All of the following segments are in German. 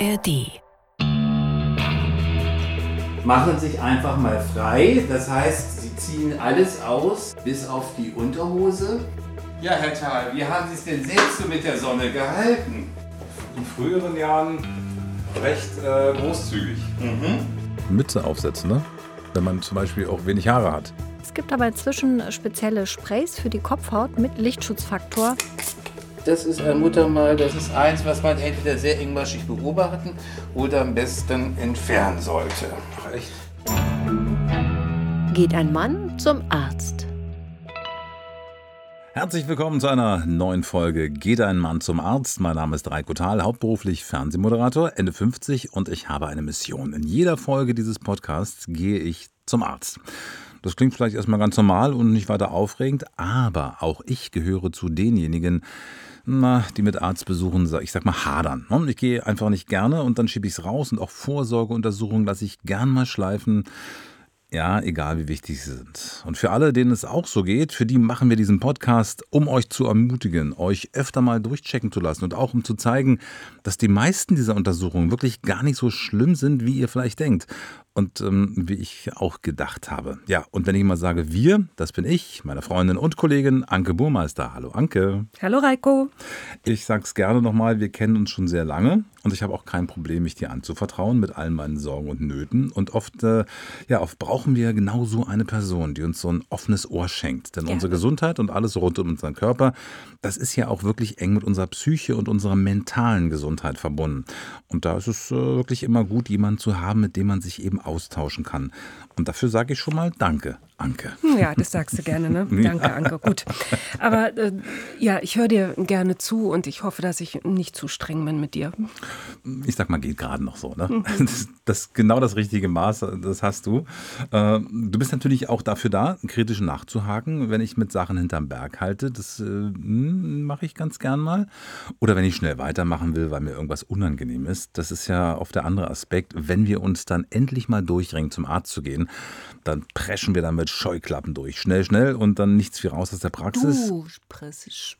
ARD. Machen sich einfach mal frei. Das heißt, sie ziehen alles aus, bis auf die Unterhose. Ja, Herr Thal, wie haben Sie es denn selbst so mit der Sonne gehalten? In früheren Jahren recht äh, großzügig. Mütze aufsetzen, ne? Wenn man zum Beispiel auch wenig Haare hat. Es gibt aber inzwischen spezielle Sprays für die Kopfhaut mit Lichtschutzfaktor. Das ist ein Muttermal, das ist eins, was man entweder sehr engmaschig beobachten oder am besten entfernen sollte. Ach, echt? Geht ein Mann zum Arzt. Herzlich willkommen zu einer neuen Folge Geht ein Mann zum Arzt? Mein Name ist Reiko Thal, hauptberuflich Fernsehmoderator, Ende 50 und ich habe eine Mission. In jeder Folge dieses Podcasts gehe ich zum Arzt. Das klingt vielleicht erstmal ganz normal und nicht weiter aufregend, aber auch ich gehöre zu denjenigen, na, die mit Arztbesuchen, ich sag mal, hadern. ne? Ich gehe einfach nicht gerne und dann schiebe ich es raus und auch Vorsorgeuntersuchungen lasse ich gern mal schleifen. Ja, egal wie wichtig sie sind. Und für alle, denen es auch so geht, für die machen wir diesen Podcast, um euch zu ermutigen, euch öfter mal durchchecken zu lassen und auch um zu zeigen, dass die meisten dieser Untersuchungen wirklich gar nicht so schlimm sind, wie ihr vielleicht denkt. Und ähm, wie ich auch gedacht habe. Ja, und wenn ich mal sage wir, das bin ich, meine Freundin und Kollegin Anke Burmeister. Hallo Anke. Hallo Reiko. Ich sag's gerne nochmal, wir kennen uns schon sehr lange und ich habe auch kein Problem, mich dir anzuvertrauen mit all meinen Sorgen und Nöten. Und oft, äh, ja, oft brauchen wir genau so eine Person, die uns so ein offenes Ohr schenkt. Denn Ja. unsere Gesundheit und alles rund um unseren Körper, das ist ja auch wirklich eng mit unserer Psyche und unserer mentalen Gesundheit verbunden. Und da ist es äh, wirklich immer gut, jemanden zu haben, mit dem man sich eben austauschen kann. Und dafür sage ich schon mal Danke, Anke. Ja, das sagst du gerne, ne? Danke, Anke. Gut. Aber äh, ja, ich höre dir gerne zu und ich hoffe, dass ich nicht zu streng bin mit dir. ich sag mal, geht gerade noch so. Ne? Das, das genau das richtige Maß, das hast du. Äh, Du bist natürlich auch dafür da, kritisch nachzuhaken, wenn ich mit Sachen hinterm Berg halte. Das äh, mache ich ganz gern mal. Oder wenn ich schnell weitermachen will, weil mir irgendwas unangenehm ist. Das ist ja oft der andere Aspekt. Wenn wir uns dann endlich mal durchringen, zum Arzt zu gehen, dann preschen wir dann mit Scheuklappen durch. Schnell, schnell und dann nichts wie raus aus der Praxis. Du sprichst.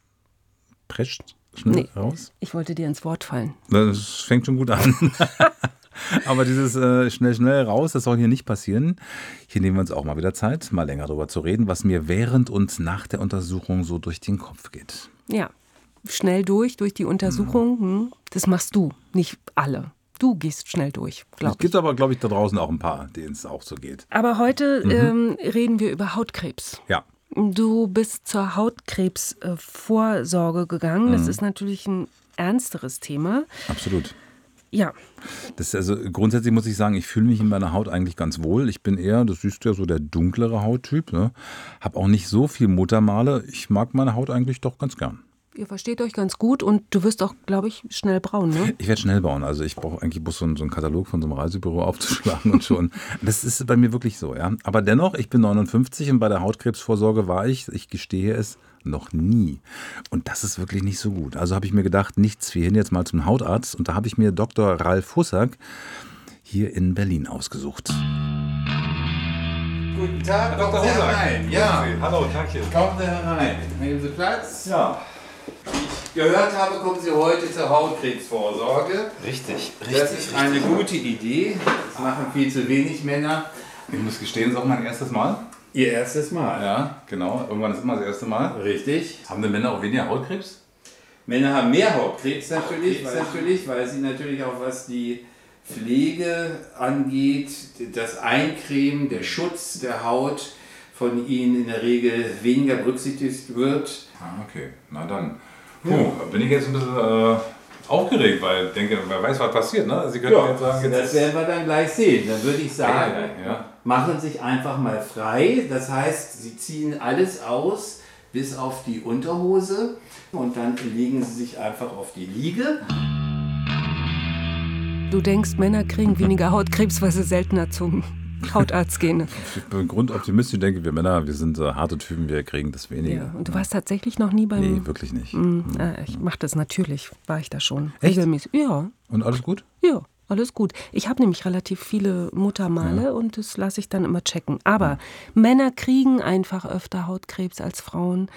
Prescht schnell Nee. raus. Ich wollte dir ins Wort fallen. Das fängt schon gut an. Aber dieses äh, schnell, schnell raus, das soll hier nicht passieren. Hier nehmen wir uns auch mal wieder Zeit, mal länger darüber zu reden, was mir während und nach der Untersuchung so durch den Kopf geht. Ja, schnell durch, durch die Untersuchung. Hm, das machst du, nicht alle. Du gehst schnell durch, Es glaube ich. gibt aber, glaube ich, da draußen auch ein paar, denen es auch so geht. Aber heute ähm, reden wir über Hautkrebs. Ja. Du bist zur Hautkrebsvorsorge gegangen. Das ist natürlich ein ernsteres Thema. Absolut. Ja, Das ist also grundsätzlich muss ich sagen, ich fühle mich in meiner Haut eigentlich ganz wohl. Ich bin eher, das siehst du ja so, der dunklere Hauttyp. Ne? Hab auch nicht so viel Muttermale. Ich mag meine Haut eigentlich doch ganz gern. Ihr versteht euch ganz gut und du wirst auch, glaube ich, schnell braun, ne? Ich werde schnell bauen. Also ich brauche eigentlich bloß so einen, so einen Katalog von so einem Reisebüro aufzuschlagen und schon. Das ist bei mir wirklich so, ja. Aber dennoch, ich bin 59 und bei der Hautkrebsvorsorge war ich, ich gestehe es, noch nie. Und das ist wirklich nicht so gut. Also habe ich mir gedacht, nichts wie hin jetzt mal zum Hautarzt. Und da habe ich mir Dr. Ralf Hussack hier in Berlin ausgesucht. Guten Tag, Dr. Sie Husak. herein. Ja, Hallo, danke. kommen Sie herein. Nehmen Sie Platz. Ja, Wie ich gehört habe, kommen Sie heute zur Hautkrebsvorsorge. richtig, Das ist eine gute Idee. Das machen viel zu wenig Männer. Ich muss gestehen, das ist auch mein erstes Mal. Ihr erstes Mal. Ja, genau. Irgendwann ist immer das erste Mal. Richtig. Haben denn Männer auch weniger Hautkrebs? Männer haben mehr Hautkrebs natürlich, Hautkrebs. natürlich, weil sie natürlich auch was die Pflege angeht, das Eincremen, der Schutz der Haut von ihnen in der Regel weniger berücksichtigt wird. Ah, okay. Na dann. Puh, da bin ich jetzt ein bisschen äh, aufgeregt, weil ich denke, wer weiß, was passiert. Ne? Sie können jetzt sagen, jetzt das werden wir dann gleich sehen. Dann würde ich sagen, Ja. machen sich einfach mal frei. Das heißt, sie ziehen alles aus, bis auf die Unterhose. Und dann legen sie sich einfach auf die Liege. Du denkst, Männer kriegen weniger Hautkrebs, weil sie seltener zum Hautarzt gehen. Ich bin grundoptimistisch, denke wir Männer, wir sind äh, harte Typen, wir kriegen das weniger. Ja. Und du warst tatsächlich noch nie beim. Nee, wirklich nicht. Mm, äh, ich mache das natürlich, war ich da schon. Echt? Regelmäßig. Ja, Und alles gut? ja, alles gut. Ich habe nämlich relativ viele Muttermale und das lasse ich dann immer checken. Aber Männer kriegen einfach öfter Hautkrebs als Frauen.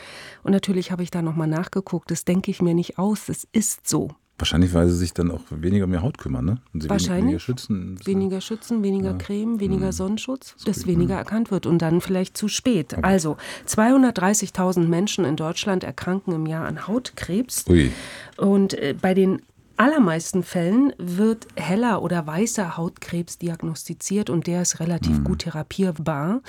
Und natürlich habe ich da nochmal nachgeguckt. Das denke ich mir nicht aus. Das ist so. Wahrscheinlich, weil sie sich dann auch weniger um ihre Haut kümmern, ne? Und sie Wahrscheinlich. Weniger schützen. Weniger schützen, weniger Ja. Creme, weniger Mhm. Sonnenschutz, Das dass weniger mhm. erkannt wird und dann vielleicht zu spät. Also 230.000 Menschen in Deutschland erkranken im Jahr an Hautkrebs. Ui. Und äh, bei den allermeisten Fällen wird heller oder weißer Hautkrebs diagnostiziert und der ist relativ gut therapierbar.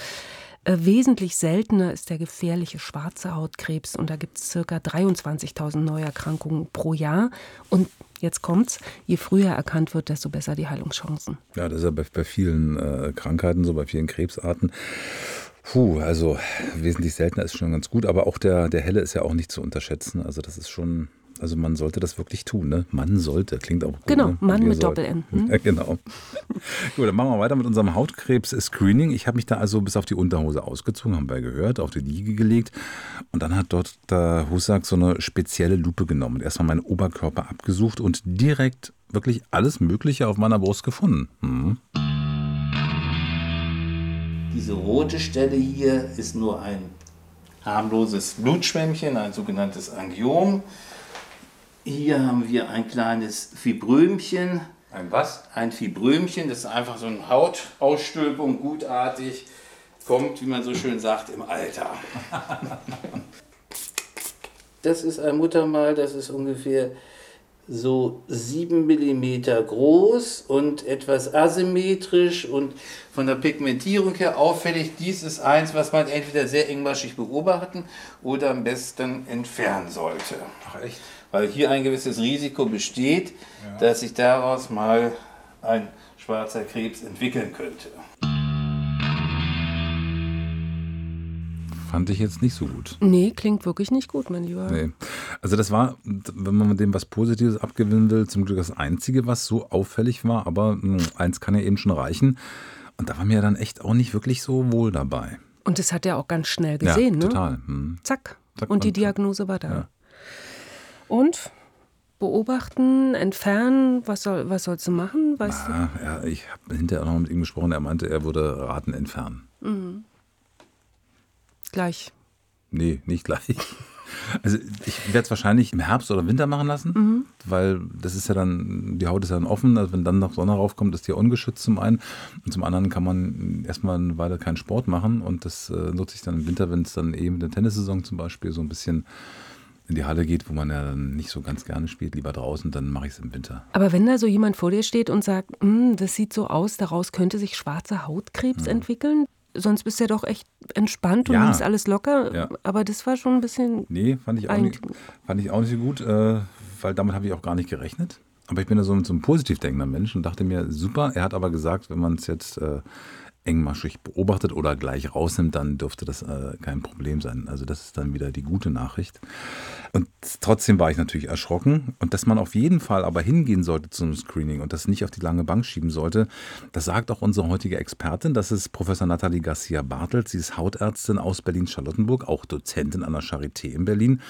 Äh, wesentlich seltener ist der gefährliche schwarze Hautkrebs und da gibt es ca. 23.000 Neuerkrankungen pro Jahr. Und jetzt kommt's, je früher erkannt wird, desto besser die Heilungschancen. Ja, das ist ja bei, bei vielen äh, Krankheiten so, bei vielen Krebsarten. Puh, also wesentlich seltener ist schon ganz gut, aber auch der, der helle ist ja auch nicht zu unterschätzen. Also das ist schon, also man sollte das wirklich tun, ne? Man sollte, klingt auch gut. Genau, ne? Mann mit. Doppel-N, hm? Ja, genau. gut, dann machen wir weiter mit unserem Hautkrebs-Screening. Ich habe mich da also bis auf die Unterhose ausgezogen, haben wir gehört, auf die Liege gelegt. Und dann hat dort der Husak so eine spezielle Lupe genommen und erstmal meinen Oberkörper abgesucht und direkt wirklich alles Mögliche auf meiner Brust gefunden. Mhm. Diese rote Stelle hier ist nur ein harmloses Blutschwämmchen, ein sogenanntes Angiom. Hier haben wir ein kleines Fibrömchen. Ein was? Ein Fibrömchen, das ist einfach so eine Hautausstülpung, gutartig, kommt, wie man so schön sagt, im Alter. Das ist ein Muttermal, das ist ungefähr so 7 mm groß und etwas asymmetrisch und von der Pigmentierung her auffällig. Dies ist eins, was man entweder sehr engmaschig beobachten oder am besten entfernen sollte. Ach echt? Weil hier ein gewisses Risiko besteht, dass sich daraus mal ein schwarzer Krebs entwickeln könnte. Fand ich jetzt nicht so gut. Nee, klingt wirklich nicht gut, mein Lieber. Nee. Also das war, wenn man mit dem was Positives abgewinnen will, zum Glück das Einzige, was so auffällig war. Aber mh, eins kann ja eben schon reichen. Und da war mir dann echt auch nicht wirklich so wohl dabei. Und das hat er auch ganz schnell gesehen, ja, ne? total. Hm. Zack. Zack, und die Diagnose war da. Ja. Und beobachten, entfernen, was, soll, was sollst du machen? Weißt Ah, ja, ich habe hinterher noch mit ihm gesprochen. Er meinte, er würde Raten entfernen. du? Gleich. Nee, nicht gleich. Also ich werde es wahrscheinlich im Herbst oder Winter machen lassen, weil das ist ja dann, die Haut ist ja dann offen, also wenn dann noch Sonne raufkommt, ist die ja ungeschützt zum einen und zum anderen kann man erstmal eine Weile keinen Sport machen und das äh, nutze ich dann im Winter, wenn es dann eben in der Tennissaison zum Beispiel so ein bisschen in die Halle geht, wo man ja dann nicht so ganz gerne spielt, lieber draußen, dann mache ich es im Winter. Aber wenn da so jemand vor dir steht und sagt, "Hm, das sieht so aus, daraus könnte sich schwarzer Hautkrebs entwickeln, sonst bist du ja doch echt entspannt und Ja. nimmst alles locker. Ja. Aber das war schon ein bisschen. Nee, fand ich auch, nicht, fand ich auch nicht so gut, äh, weil damit habe ich auch gar nicht gerechnet. Aber ich bin ja so, so ein positiv denkender Mensch und dachte mir, super. Er hat aber gesagt, wenn man es jetzt äh, engmaschig beobachtet oder gleich rausnimmt, dann dürfte das äh, kein Problem sein. Also das ist dann wieder die gute Nachricht. Und trotzdem war ich natürlich erschrocken. Und dass man auf jeden Fall aber hingehen sollte zum Screening und das nicht auf die lange Bank schieben sollte, das sagt auch unsere heutige Expertin. Das ist Professor Nathalie Garcia-Bartelt. Sie ist Hautärztin aus Berlin-Charlottenburg, auch Dozentin an der Charité in Berlin.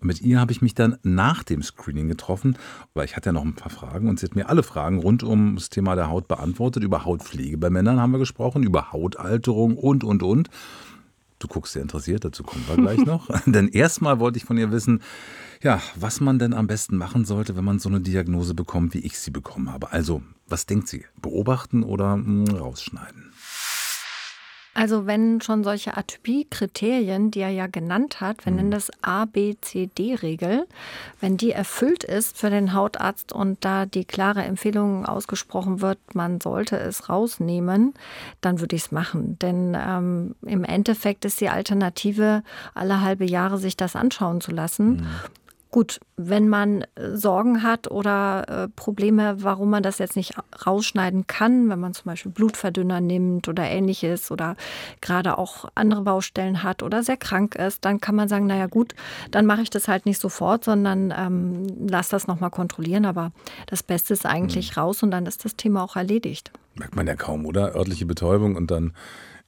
Und mit ihr habe ich mich dann nach dem Screening getroffen, weil ich hatte ja noch ein paar Fragen und sie hat mir alle Fragen rund um das Thema der Haut beantwortet. Über Hautpflege bei Männern haben wir gesprochen, über Hautalterung und, und, und. Du guckst sehr interessiert, dazu kommen wir gleich noch. denn erstmal wollte ich von ihr wissen, ja, was man denn am besten machen sollte, wenn man so eine Diagnose bekommt, wie ich sie bekommen habe. Also, was denkt sie? Beobachten oder mh, rausschneiden? Also wenn schon solche Atypie-Kriterien, die er ja genannt hat, wir nennen das A, B, C, D-Regel, wenn die erfüllt ist für den Hautarzt und da die klare Empfehlung ausgesprochen wird, man sollte es rausnehmen, dann würde ich es machen. Denn ähm, im Endeffekt ist die Alternative, alle halbe Jahre sich das anschauen zu lassen. Gut, wenn man äh, Sorgen hat oder äh, Probleme, warum man das jetzt nicht rausschneiden kann, wenn man zum Beispiel Blutverdünner nimmt oder ähnliches oder gerade auch andere Baustellen hat oder sehr krank ist, dann kann man sagen, naja gut, dann mache ich das halt nicht sofort, sondern ähm, lass das nochmal kontrollieren. Aber das Beste ist eigentlich raus und dann ist das Thema auch erledigt. Merkt man ja kaum, oder? Örtliche Betäubung und dann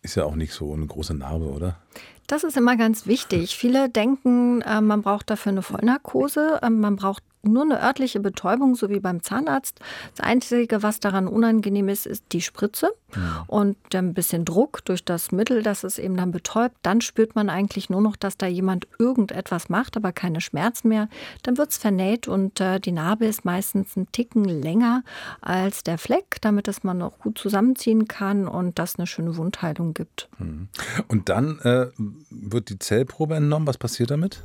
ist ja auch nicht so eine große Narbe, oder? Das ist immer ganz wichtig. Viele denken, äh, man braucht dafür eine Vollnarkose. Ähm, man braucht nur eine örtliche Betäubung, so wie beim Zahnarzt. Das Einzige, was daran unangenehm ist, ist die Spritze ja. und ein bisschen Druck durch das Mittel, das es eben dann betäubt. Dann spürt man eigentlich nur noch, dass da jemand irgendetwas macht, aber keine Schmerzen mehr. Dann wird es vernäht und äh, die Narbe ist meistens ein Ticken länger als der Fleck, damit es man auch gut zusammenziehen kann und das eine schöne Wundheilung gibt. Mhm. Und dann äh, wird die Zellprobe entnommen. Was passiert damit?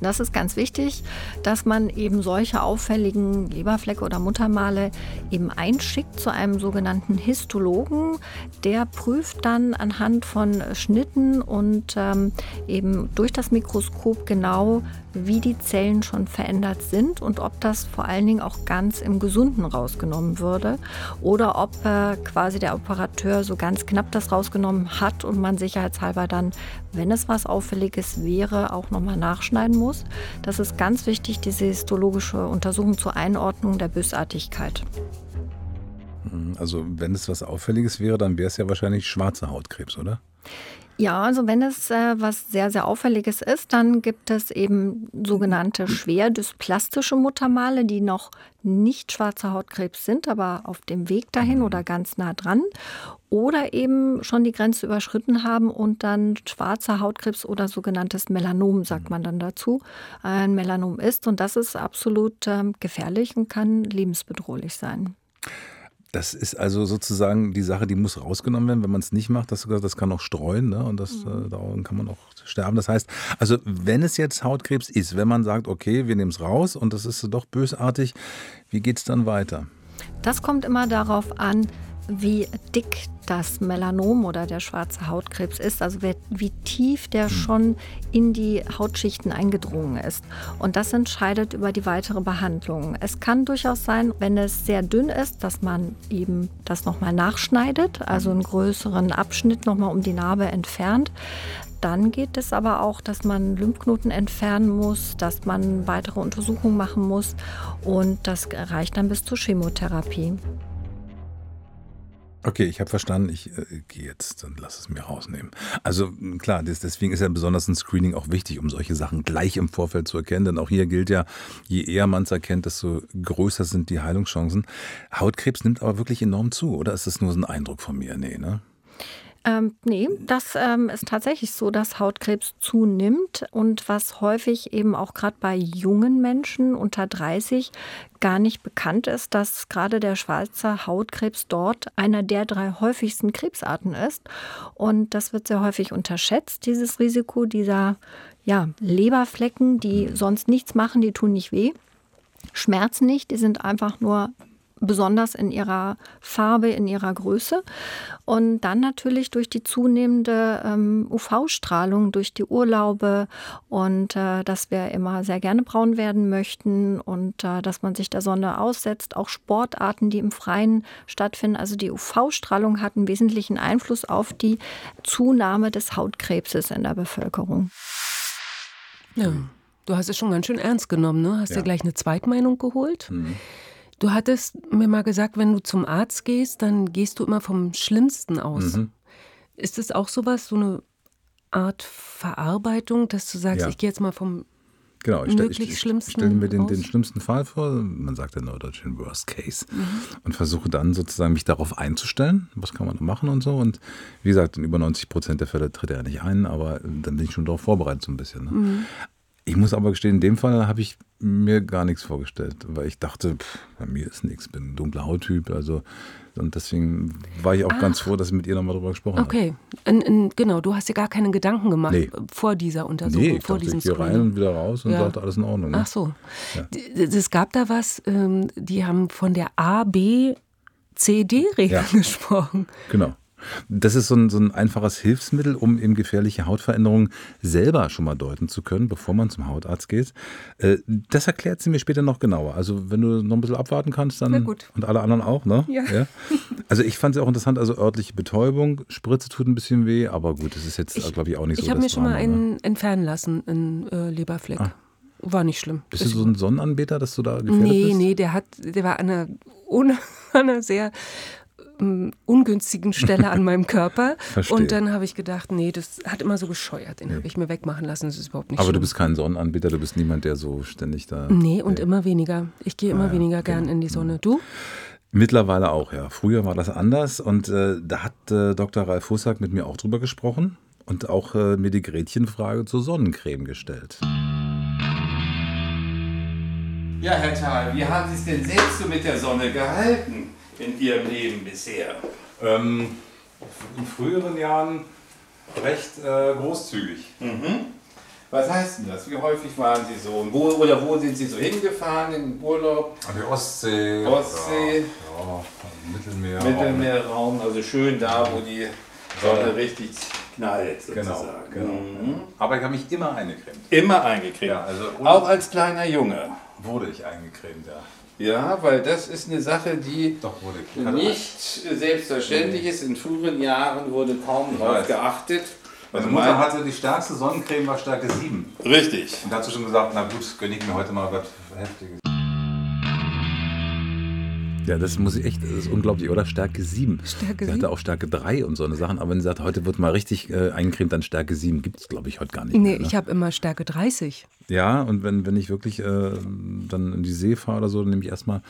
Das ist ganz wichtig, dass man eben solche auffälligen Leberflecke oder Muttermale eben einschickt zu einem sogenannten Histologen. Der prüft dann anhand von Schnitten und ähm, eben durch das Mikroskop genau, wie die Zellen schon verändert sind und ob das vor allen Dingen auch ganz im Gesunden rausgenommen würde oder ob äh, quasi der Operateur so ganz knapp das rausgenommen hat und man sicherheitshalber dann, wenn es was Auffälliges wäre, auch nochmal nachschneiden muss. Das ist ganz wichtig, diese histologische Untersuchung zur Einordnung der Bösartigkeit. Also wenn es was Auffälliges wäre, dann wäre es ja wahrscheinlich schwarzer Hautkrebs, oder? Ja, also wenn es äh, was sehr, sehr Auffälliges ist, dann gibt es eben sogenannte schwer dysplastische Muttermale, die noch nicht schwarzer Hautkrebs sind, aber auf dem Weg dahin oder ganz nah dran. Oder eben schon die Grenze überschritten haben und dann schwarzer Hautkrebs oder sogenanntes Melanom, sagt man dann dazu, ein Melanom ist. Und das ist absolut äh, gefährlich und kann lebensbedrohlich sein. Das ist also sozusagen die Sache, die muss rausgenommen werden. Wenn man es nicht macht, das, das kann auch streuen ne? und das, mhm. äh, daran kann man auch sterben. Das heißt, also wenn es jetzt Hautkrebs ist, wenn man sagt, okay, wir nehmen es raus und das ist doch bösartig, wie geht es dann weiter? Das kommt immer darauf an, wie dick das Melanom oder der schwarze Hautkrebs ist, also wie tief der hm. schon in die Hautschichten eingedrungen ist. Und das entscheidet über die weitere Behandlung. Es kann durchaus sein, wenn es sehr dünn ist, dass man eben das nochmal nachschneidet, also einen größeren Abschnitt nochmal um die Narbe entfernt. Dann geht es aber auch, dass man Lymphknoten entfernen muss, dass man weitere Untersuchungen machen muss und das reicht dann bis zur Chemotherapie. Okay, ich habe verstanden. Ich äh, gehe jetzt, dann lass es mir rausnehmen. Also klar, das, deswegen ist ja besonders ein Screening auch wichtig, um solche Sachen gleich im Vorfeld zu erkennen. Denn auch hier gilt ja, je eher man es erkennt, desto größer sind die Heilungschancen. Hautkrebs nimmt aber wirklich enorm zu, oder ist das nur so ein Eindruck von mir? Nee, ne? Ähm, nee, das ähm, ist tatsächlich so, dass Hautkrebs zunimmt und was häufig eben auch gerade bei jungen Menschen unter 30 gar nicht bekannt ist, dass gerade der schwarze Hautkrebs dort einer der drei häufigsten Krebsarten ist. Und das wird sehr häufig unterschätzt, dieses Risiko dieser ja, Leberflecken, die sonst nichts machen, die tun nicht weh schmerzen nicht, die sind einfach nur besonders in ihrer Farbe, in ihrer Größe. Und dann natürlich durch die zunehmende ähm, UV-Strahlung, durch die Urlaube und äh, dass wir immer sehr gerne braun werden möchten und äh, dass man sich der Sonne aussetzt, auch Sportarten, die im Freien stattfinden. Also die UV-Strahlung hat einen wesentlichen Einfluss auf die Zunahme des Hautkrebses in der Bevölkerung. Ja. Du hast es schon ganz schön ernst genommen, ne? Hast ja. dir gleich eine Zweitmeinung geholt? Mhm. Du hattest mir mal gesagt, wenn du zum Arzt gehst, dann gehst du immer vom Schlimmsten aus. Mhm. Ist das auch sowas, so eine Art Verarbeitung, dass du sagst, ja. ich gehe jetzt mal vom Genau, ich, stelle stell mir den, den, schlimmsten Fall vor, man sagt ja neudeutsch den Worst Case, mhm. und versuche dann sozusagen mich darauf einzustellen, was kann man machen und so. Und wie gesagt, in über 90 Prozent der Fälle tritt er nicht ein, aber dann bin ich schon darauf vorbereitet so ein bisschen. Ne? Mhm. Ich muss aber gestehen, in dem Fall habe ich mir gar nichts vorgestellt, weil ich dachte, pff, bei mir ist nichts, bin ein dunkler Hauttyp, also und deswegen war ich auch Ach. ganz froh, dass ich mit ihr nochmal darüber gesprochen habe. Okay, in, in, genau, du hast dir gar keine Gedanken gemacht nee. vor dieser Untersuchung, nee, ich vor dachte, diesem ich gehe rein und wieder raus und ja. sagte, alles in Ordnung. Ne? Ach so. Ja. Es gab da was, ähm, die haben von der A, B, C, D-Regel ja. gesprochen. Genau. Das ist so ein, so ein einfaches Hilfsmittel, um eben gefährliche Hautveränderungen selber schon mal deuten zu können, bevor man zum Hautarzt geht. Äh, das erklärt sie mir später noch genauer. Also wenn du noch ein bisschen abwarten kannst, dann und alle anderen auch, ne? Ja. ja. Also ich fand es auch interessant, also örtliche Betäubung, Spritze tut ein bisschen weh, aber gut, das ist jetzt, glaube ich, auch nicht ich so. Ich habe mir schon mal einen ne? entfernen lassen, einen äh, Leberfleck. Ah. War nicht schlimm. Bist du so ein Sonnenanbeter, dass du da gefährdet nee, bist? Nee, nee, der hat, der war an einer, ohne, an einer sehr ähm, ungünstigen Stelle an meinem Körper. Verstehe. Und dann habe ich gedacht, nee, das hat immer so gescheuert. Den nee. habe ich mir wegmachen lassen. Das ist überhaupt nicht Aber schlimm. du bist kein Sonnenanbieter, du bist niemand, der so ständig da. Nee, und nee. immer weniger. Ich gehe immer ah, weniger okay. gern in die Sonne. Du? Mittlerweile auch, ja. Früher war das anders und äh, da hat äh, Dr. Ralf Hussack mit mir auch drüber gesprochen und auch äh, mir die Gretchenfrage zur Sonnencreme gestellt. Ja, Herr Thal, wie haben Sie es denn selbst so mit der Sonne gehalten in Ihrem Leben bisher? Ähm, in früheren Jahren recht äh, großzügig. Mhm. Was heißt denn das? Wie häufig waren Sie so? Und wo, oder wo sind Sie so hingefahren in Urlaub? An die Ostsee. Ostsee. Ja, ja Mittelmeer. Mittelmeerraum, also schön da, wo die Sonne richtig knallt genau, sozusagen. Genau, genau. Mhm. Aber ich habe mich immer eingecremt. Immer eingecremt. Ja, also Auch als kleiner Junge. Wurde ich eingecremt, ja. Ja, weil das ist eine Sache, die Doch, nicht selbstverständlich ist. In früheren Jahren wurde kaum darauf geachtet. Meine also Mutter hatte die stärkste Sonnencreme, war Stärke 7. Richtig. Und dazu schon gesagt, na gut, gönne ich mir heute mal was Heftiges. Ja, das muss ich echt, das ist unglaublich, oder? Stärke 7. Stärke 7. Sie hatte auch Stärke 3 und so eine Sachen, aber wenn sie sagt, heute wird mal richtig äh, eingecremt, dann Stärke 7 gibt es, glaube ich, heute gar nicht. Nee, mehr, ne? ich habe immer Stärke 30. Ja, und wenn, wenn ich wirklich äh, dann in die See fahre oder so, dann nehme ich erstmal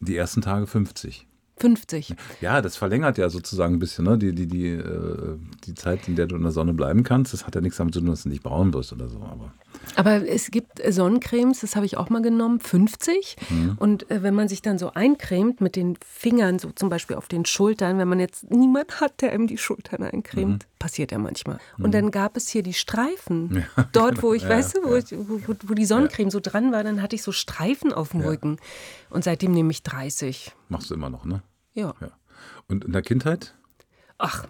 die ersten Tage 50. 50. Ja, das verlängert ja sozusagen ein bisschen ne? die, die, die, äh, die Zeit, in der du in der Sonne bleiben kannst. Das hat ja nichts damit zu tun, dass du nicht braun wirst oder so. Aber, aber es gibt Sonnencremes, das habe ich auch mal genommen, 50. Mhm. Und äh, wenn man sich dann so eincremt mit den Fingern, so zum Beispiel auf den Schultern, wenn man jetzt niemand hat, der ihm die Schultern eincremt, mhm. passiert ja manchmal. Mhm. Und dann gab es hier die Streifen. Ja, Dort, wo ich, ja, weißt du, wo, ich, wo, wo, die Sonnencreme so dran war, dann hatte ich so Streifen auf dem Rücken. Und seitdem nehme ich 30. Machst du immer noch, ne? Ja. ja. Und in der Kindheit? Ach,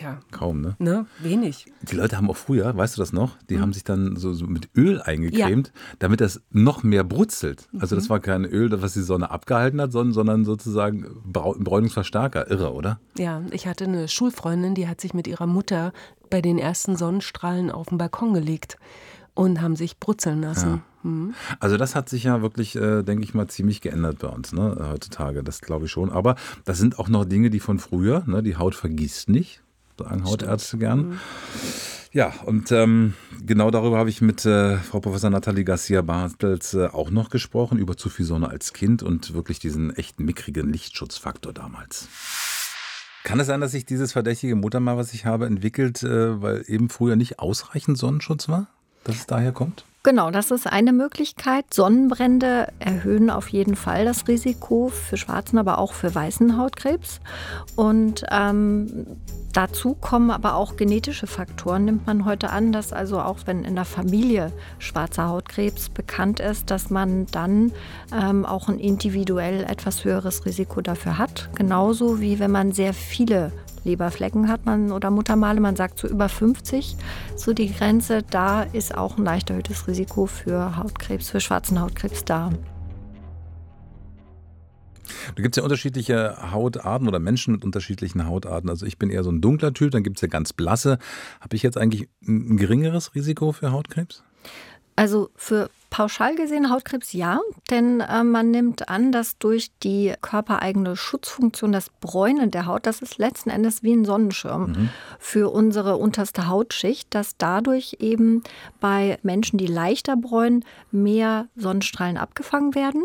tja. Kaum, ne? Ne, wenig. Die Leute haben auch früher, weißt du das noch? Die mhm. haben sich dann so, so, mit Öl eingecremt, ja. damit das noch mehr brutzelt. Also das mhm. war kein Öl, was die Sonne abgehalten hat, sondern, sondern sozusagen Bräunungsverstärker. Irre, oder? Ja, ich hatte eine Schulfreundin, die hat sich mit ihrer Mutter bei den ersten Sonnenstrahlen auf den Balkon gelegt und haben sich brutzeln lassen. Ja. Mhm. Also das hat sich ja wirklich, äh, denke ich mal, ziemlich geändert bei uns ne, heutzutage. Das glaube ich schon. Aber das sind auch noch Dinge, die von früher, ne, die Haut vergisst nicht, sagen Hautärzte gern. Mhm. Ja, und ähm, genau darüber habe ich mit äh, Frau Professor Nathalie Garcia-Bartels äh, auch noch gesprochen, über zu viel Sonne als Kind und wirklich diesen echt mickrigen Lichtschutzfaktor damals. Kann es sein, dass sich dieses verdächtige Muttermal, was ich habe, entwickelt, äh, weil eben früher nicht ausreichend Sonnenschutz war? Dass es daher kommt? Genau, das ist eine Möglichkeit. Sonnenbrände erhöhen auf jeden Fall das Risiko für schwarzen, aber auch für weißen Hautkrebs. Und ähm, dazu kommen aber auch genetische Faktoren. Nimmt man heute an, dass also auch wenn in der Familie schwarzer Hautkrebs bekannt ist, dass man dann ähm, auch ein individuell etwas höheres Risiko dafür hat. Genauso wie wenn man sehr viele Leberflecken hat man oder Muttermale, man sagt so über 50, so die Grenze, da ist auch ein leicht erhöhtes Risiko für Hautkrebs, für schwarzen Hautkrebs da. Da gibt es ja unterschiedliche Hautarten oder Menschen mit unterschiedlichen Hautarten. Also ich bin eher so ein dunkler Typ, dann gibt es ja ganz blasse. Habe ich jetzt eigentlich ein geringeres Risiko für Hautkrebs? Also für pauschal gesehen Hautkrebs ja, denn äh, man nimmt an, dass durch die körpereigene Schutzfunktion das Bräunen der Haut, das ist letzten Endes wie ein Sonnenschirm mhm. für unsere unterste Hautschicht, dass dadurch eben bei Menschen, die leichter bräunen, mehr Sonnenstrahlen abgefangen werden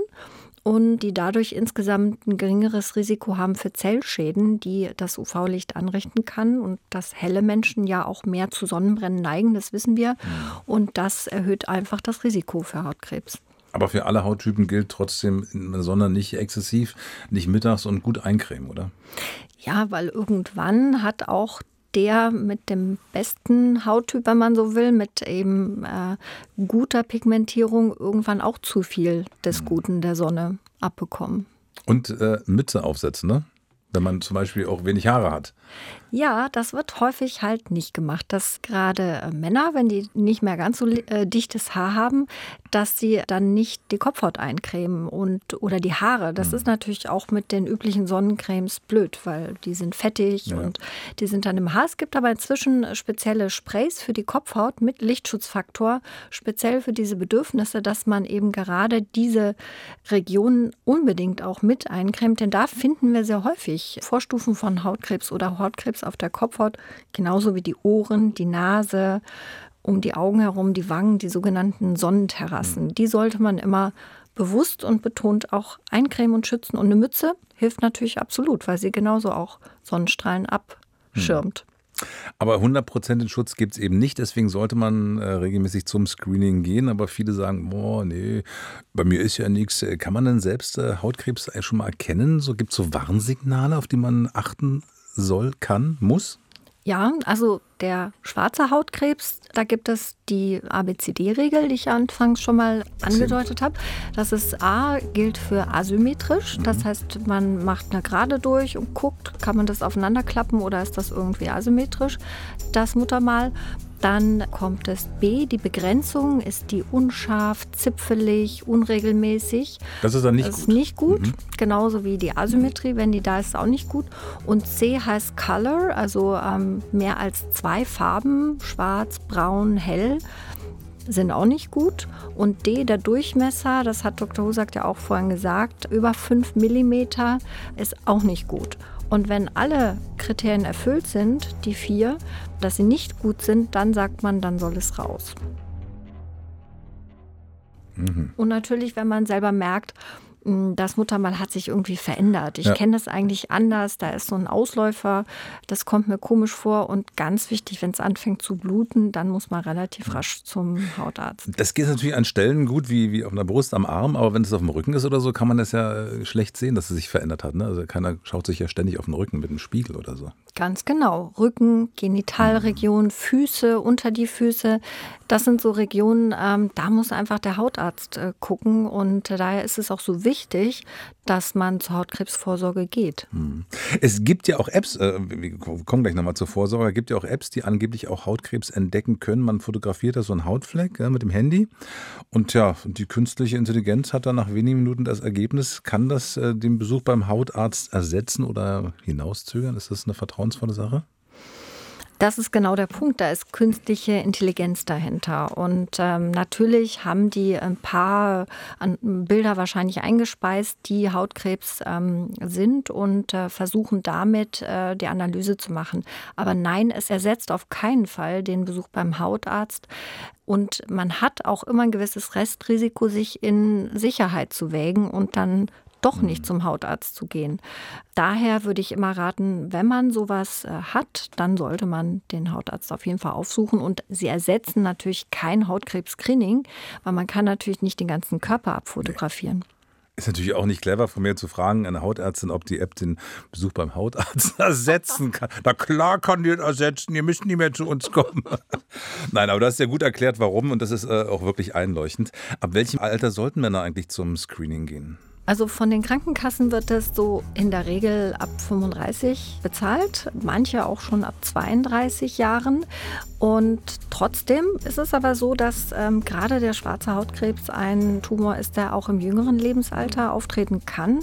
und die dadurch insgesamt ein geringeres Risiko haben für Zellschäden, die das UV-Licht anrichten kann und dass helle Menschen ja auch mehr zu Sonnenbrennen neigen, das wissen wir. Mhm. Und das erhöht einfach das Risiko für Hautkrebs. Aber für alle Hauttypen gilt trotzdem in der Sonne nicht exzessiv, nicht mittags und gut eincremen, oder? Ja, weil irgendwann hat auch der mit dem besten Hauttyp, wenn man so will, mit eben äh, guter Pigmentierung irgendwann auch zu viel des mhm. Guten der Sonne abbekommen. Und äh, Mütze aufsetzen, ne? Wenn man zum Beispiel auch wenig Haare hat. Ja, das wird häufig halt nicht gemacht, dass gerade äh, Männer, wenn die nicht mehr ganz so äh, dichtes Haar haben, dass sie dann nicht die Kopfhaut eincremen und oder die Haare. Das mhm. ist natürlich auch mit den üblichen Sonnencremes blöd, weil die sind fettig ja. und die sind dann im Haar. Es gibt aber inzwischen spezielle Sprays für die Kopfhaut mit Lichtschutzfaktor, speziell für diese Bedürfnisse, dass man eben gerade diese Regionen unbedingt auch mit eincremt, denn da finden wir sehr häufig Vorstufen von Hautkrebs oder Hautkrebs auf der Kopfhaut, genauso wie die Ohren, die Nase, um die Augen herum, die Wangen, die sogenannten Sonnenterrassen. Die sollte man immer bewusst und betont auch eincremen und schützen. Und eine Mütze hilft natürlich absolut, weil sie genauso auch Sonnenstrahlen abschirmt. Aber 100% Schutz gibt es eben nicht, deswegen sollte man äh, regelmäßig zum Screening gehen. Aber viele sagen, boah, nee, bei mir ist ja nichts. Kann man denn selbst äh, Hautkrebs schon mal erkennen? So gibt es so Warnsignale, auf die man achten soll, kann, muss? Ja, also der schwarze Hautkrebs, da gibt es die ABCD-Regel, die ich anfangs schon mal angedeutet habe. Das ist A, gilt für asymmetrisch. Das mhm. heißt, man macht eine Gerade durch und guckt, kann man das aufeinander klappen oder ist das irgendwie asymmetrisch, das Muttermal. Dann kommt es B, die Begrenzung, ist die unscharf, zipfelig, unregelmäßig. Das ist dann nicht das gut. Ist nicht gut, mhm. genauso wie die Asymmetrie, wenn die da ist, auch nicht gut. Und C heißt Color, also ähm, mehr als zwei Farben, schwarz, braun, hell sind auch nicht gut. Und D, der Durchmesser, das hat Dr. Husak ja auch vorhin gesagt, über 5 mm ist auch nicht gut. Und wenn alle Kriterien erfüllt sind, die vier, dass sie nicht gut sind, dann sagt man, dann soll es raus. Mhm. Und natürlich, wenn man selber merkt, das Muttermal hat sich irgendwie verändert. Ich ja. kenne das eigentlich anders. Da ist so ein Ausläufer, das kommt mir komisch vor. Und ganz wichtig, wenn es anfängt zu bluten, dann muss man relativ rasch zum Hautarzt. Das geht natürlich an Stellen gut, wie, wie auf einer Brust, am Arm, aber wenn es auf dem Rücken ist oder so, kann man das ja äh, schlecht sehen, dass es sich verändert hat. Ne? Also keiner schaut sich ja ständig auf den Rücken mit einem Spiegel oder so. Ganz genau. Rücken, Genitalregion, Füße, unter die Füße. Das sind so Regionen, ähm, da muss einfach der Hautarzt äh, gucken. Und äh, daher ist es auch so wichtig, dass man zur Hautkrebsvorsorge geht. Hm. Es gibt ja auch Apps, äh, wir kommen gleich nochmal zur Vorsorge, es gibt ja auch Apps, die angeblich auch Hautkrebs entdecken können. Man fotografiert da so einen Hautfleck ja, mit dem Handy und ja, die künstliche Intelligenz hat dann nach wenigen Minuten das Ergebnis. Kann das äh, den Besuch beim Hautarzt ersetzen oder hinauszögern? Ist das eine vertrauensvolle Sache? Das ist genau der Punkt. Da ist künstliche Intelligenz dahinter. Und ähm, natürlich haben die ein paar Bilder wahrscheinlich eingespeist, die Hautkrebs ähm, sind und äh, versuchen damit äh, die Analyse zu machen. Aber nein, es ersetzt auf keinen Fall den Besuch beim Hautarzt. Und man hat auch immer ein gewisses Restrisiko, sich in Sicherheit zu wägen und dann doch nicht mhm. zum Hautarzt zu gehen. Daher würde ich immer raten, wenn man sowas äh, hat, dann sollte man den Hautarzt auf jeden Fall aufsuchen. Und sie ersetzen natürlich kein Hautkrebs-Screening, weil man kann natürlich nicht den ganzen Körper abfotografieren. Ist natürlich auch nicht clever von mir zu fragen, eine Hautärztin, ob die App den Besuch beim Hautarzt ersetzen kann. Na klar kann die ersetzen, ihr müsst nie mehr zu uns kommen. Nein, aber du hast ja gut erklärt, warum und das ist äh, auch wirklich einleuchtend. Ab welchem Alter sollten Männer eigentlich zum Screening gehen? Also von den Krankenkassen wird das so in der Regel ab 35 bezahlt, manche auch schon ab 32 Jahren. Und trotzdem ist es aber so, dass ähm, gerade der schwarze Hautkrebs ein Tumor ist, der auch im jüngeren Lebensalter auftreten kann.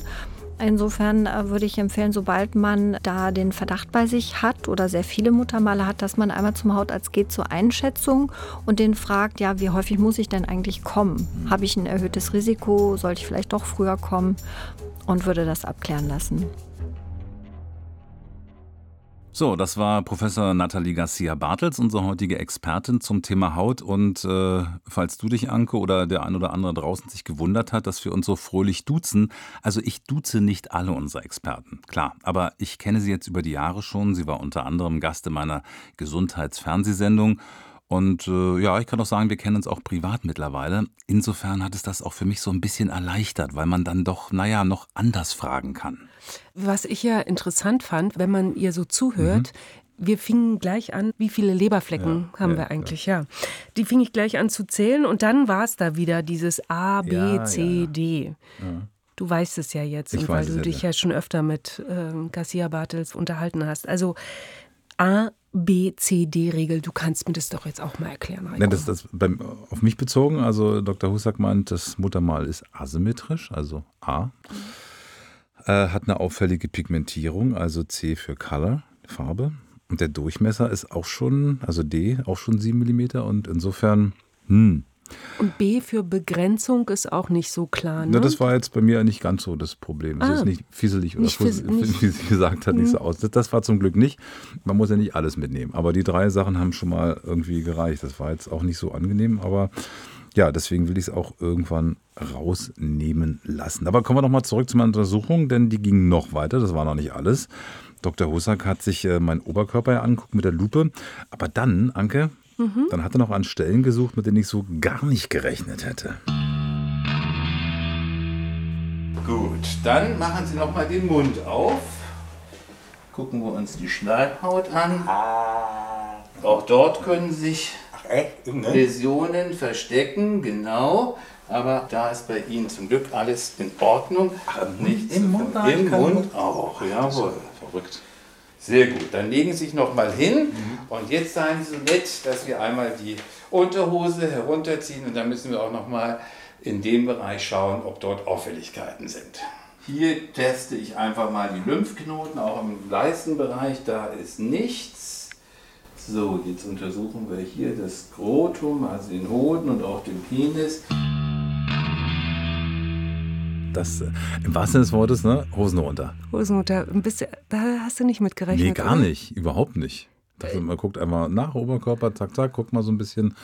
Insofern äh, würde ich empfehlen, sobald man da den Verdacht bei sich hat oder sehr viele Muttermale hat, dass man einmal zum Hautarzt geht zur Einschätzung und den fragt, ja, wie häufig muss ich denn eigentlich kommen? Habe ich ein erhöhtes Risiko? Sollte ich vielleicht doch früher kommen? Und würde das abklären lassen. So, das war Professor Nathalie Garcia Bartels, unsere heutige Expertin zum Thema Haut. Und äh, falls du dich, Anke, oder der ein oder andere draußen sich gewundert hat, dass wir uns so fröhlich duzen, also ich duze nicht alle unsere Experten, klar. Aber ich kenne sie jetzt über die Jahre schon. Sie war unter anderem Gast in meiner Gesundheitsfernsehsendung. Und äh, ja, ich kann auch sagen, wir kennen uns auch privat mittlerweile. Insofern hat es das auch für mich so ein bisschen erleichtert, weil man dann doch, naja, noch anders fragen kann. Was ich ja interessant fand, wenn man ihr so zuhört, mhm. wir fingen gleich an, wie viele Leberflecken ja, haben ja, wir eigentlich, ja. ja. Die fing ich gleich an zu zählen und dann war es da wieder dieses A, B, C, D. Du weißt es ja jetzt, und weil du dich ja schon öfter mit ähm, Garcia Bartels unterhalten hast. Also A, B, C, D-Regel. Du kannst mir das doch jetzt auch mal erklären. Ja, das, das beim, auf mich bezogen, also Dr. Husak meint, das Muttermal ist asymmetrisch, also A. Mhm. Äh, hat eine auffällige Pigmentierung, also C für Color, Farbe. Und der Durchmesser ist auch schon, also D, auch schon 7 mm und insofern, hm. Und B für Begrenzung ist auch nicht so klar. Ne? Na, das war jetzt bei mir nicht ganz so das Problem. Es Ah. ist nicht fieselig oder Nicht fies- nicht- wie sie gesagt hat, nicht so aus. Das, das war zum Glück nicht. Man muss ja nicht alles mitnehmen. Aber die drei Sachen haben schon mal irgendwie gereicht. Das war jetzt auch nicht so angenehm, aber ja, deswegen will ich es auch irgendwann rausnehmen lassen. Aber kommen wir noch mal zurück zu meiner Untersuchung, denn die ging noch weiter. Das war noch nicht alles. Dr. Hussack hat sich äh, meinen Oberkörper ja angeguckt mit der Lupe. Aber dann, Anke, Mhm. dann hat er noch an Stellen gesucht, mit denen ich so gar nicht gerechnet hätte. Gut, dann machen Sie noch mal den Mund auf. Gucken wir uns die Schleimhaut an. Auch dort können sich Läsionen verstecken, genau. Aber da ist bei Ihnen zum Glück alles in Ordnung. Nichts im zu- Mund da Im Mund Mund? auch, jawohl. Verrückt. Sehr gut, dann legen Sie sich noch mal hin und jetzt seien Sie so nett, dass wir einmal die Unterhose herunterziehen und dann müssen wir auch noch mal in dem Bereich schauen, ob dort Auffälligkeiten sind. Hier teste ich einfach mal die Lymphknoten, auch im Leistenbereich, da ist nichts. So, jetzt untersuchen wir hier das Skrotum, also den Hoden und auch den Penis. Das, äh, im wahrsten Sinne des Wortes, ne? Hosen runter. Hosenmutter, ein bisschen, da hast du nicht mit gerechnet. Nee, gar oder? nicht. Überhaupt nicht. Dachte, man guckt einmal nach Oberkörper, zack, zack, guckt mal so ein bisschen.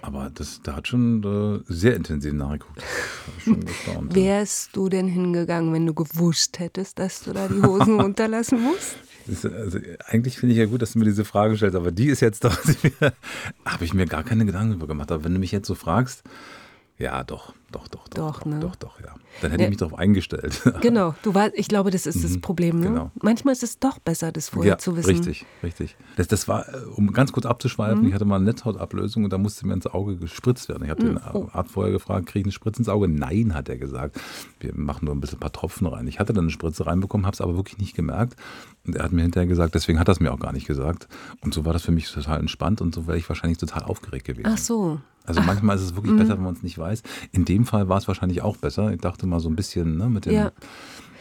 Aber das, da hat schon äh, sehr intensiv nachgeguckt. Schon gestaunt. Wärst du denn hingegangen, wenn du gewusst hättest, dass du da die Hosen runterlassen musst? Ist, also, eigentlich finde ich ja gut, dass du mir diese Frage stellst, aber die ist jetzt doch, habe ich mir gar keine Gedanken darüber gemacht. Aber wenn du mich jetzt so fragst, ja, doch, doch, doch, doch, Doch, doch, ne? doch, doch, ja. Dann hätte Ja. ich mich darauf eingestellt. Genau, du weißt, ich glaube, das ist das Problem. Ne? genau. Manchmal ist es doch besser, das vorher ja, zu wissen. richtig, richtig. Das, das war, äh, um ganz kurz abzuschweifen, Mhm. ich hatte mal eine Netzhautablösung und da musste mir ins Auge gespritzt werden. Ich habe den oh. Arzt vorher gefragt, kriege ich eine Spritze ins Auge? Nein, hat er gesagt. Wir machen nur ein bisschen ein paar Tropfen rein. Ich hatte dann eine Spritze reinbekommen, habe es aber wirklich nicht gemerkt. Und er hat mir hinterher gesagt, deswegen hat er es mir auch gar nicht gesagt. Und so war das für mich total entspannt und so wäre ich wahrscheinlich total aufgeregt gewesen. Ach so. Also manchmal ist es Mhm. wirklich besser, wenn man es nicht weiß. In dem Fall war es wahrscheinlich auch besser. Ich dachte mal so ein bisschen ne, mit, dem, Ja.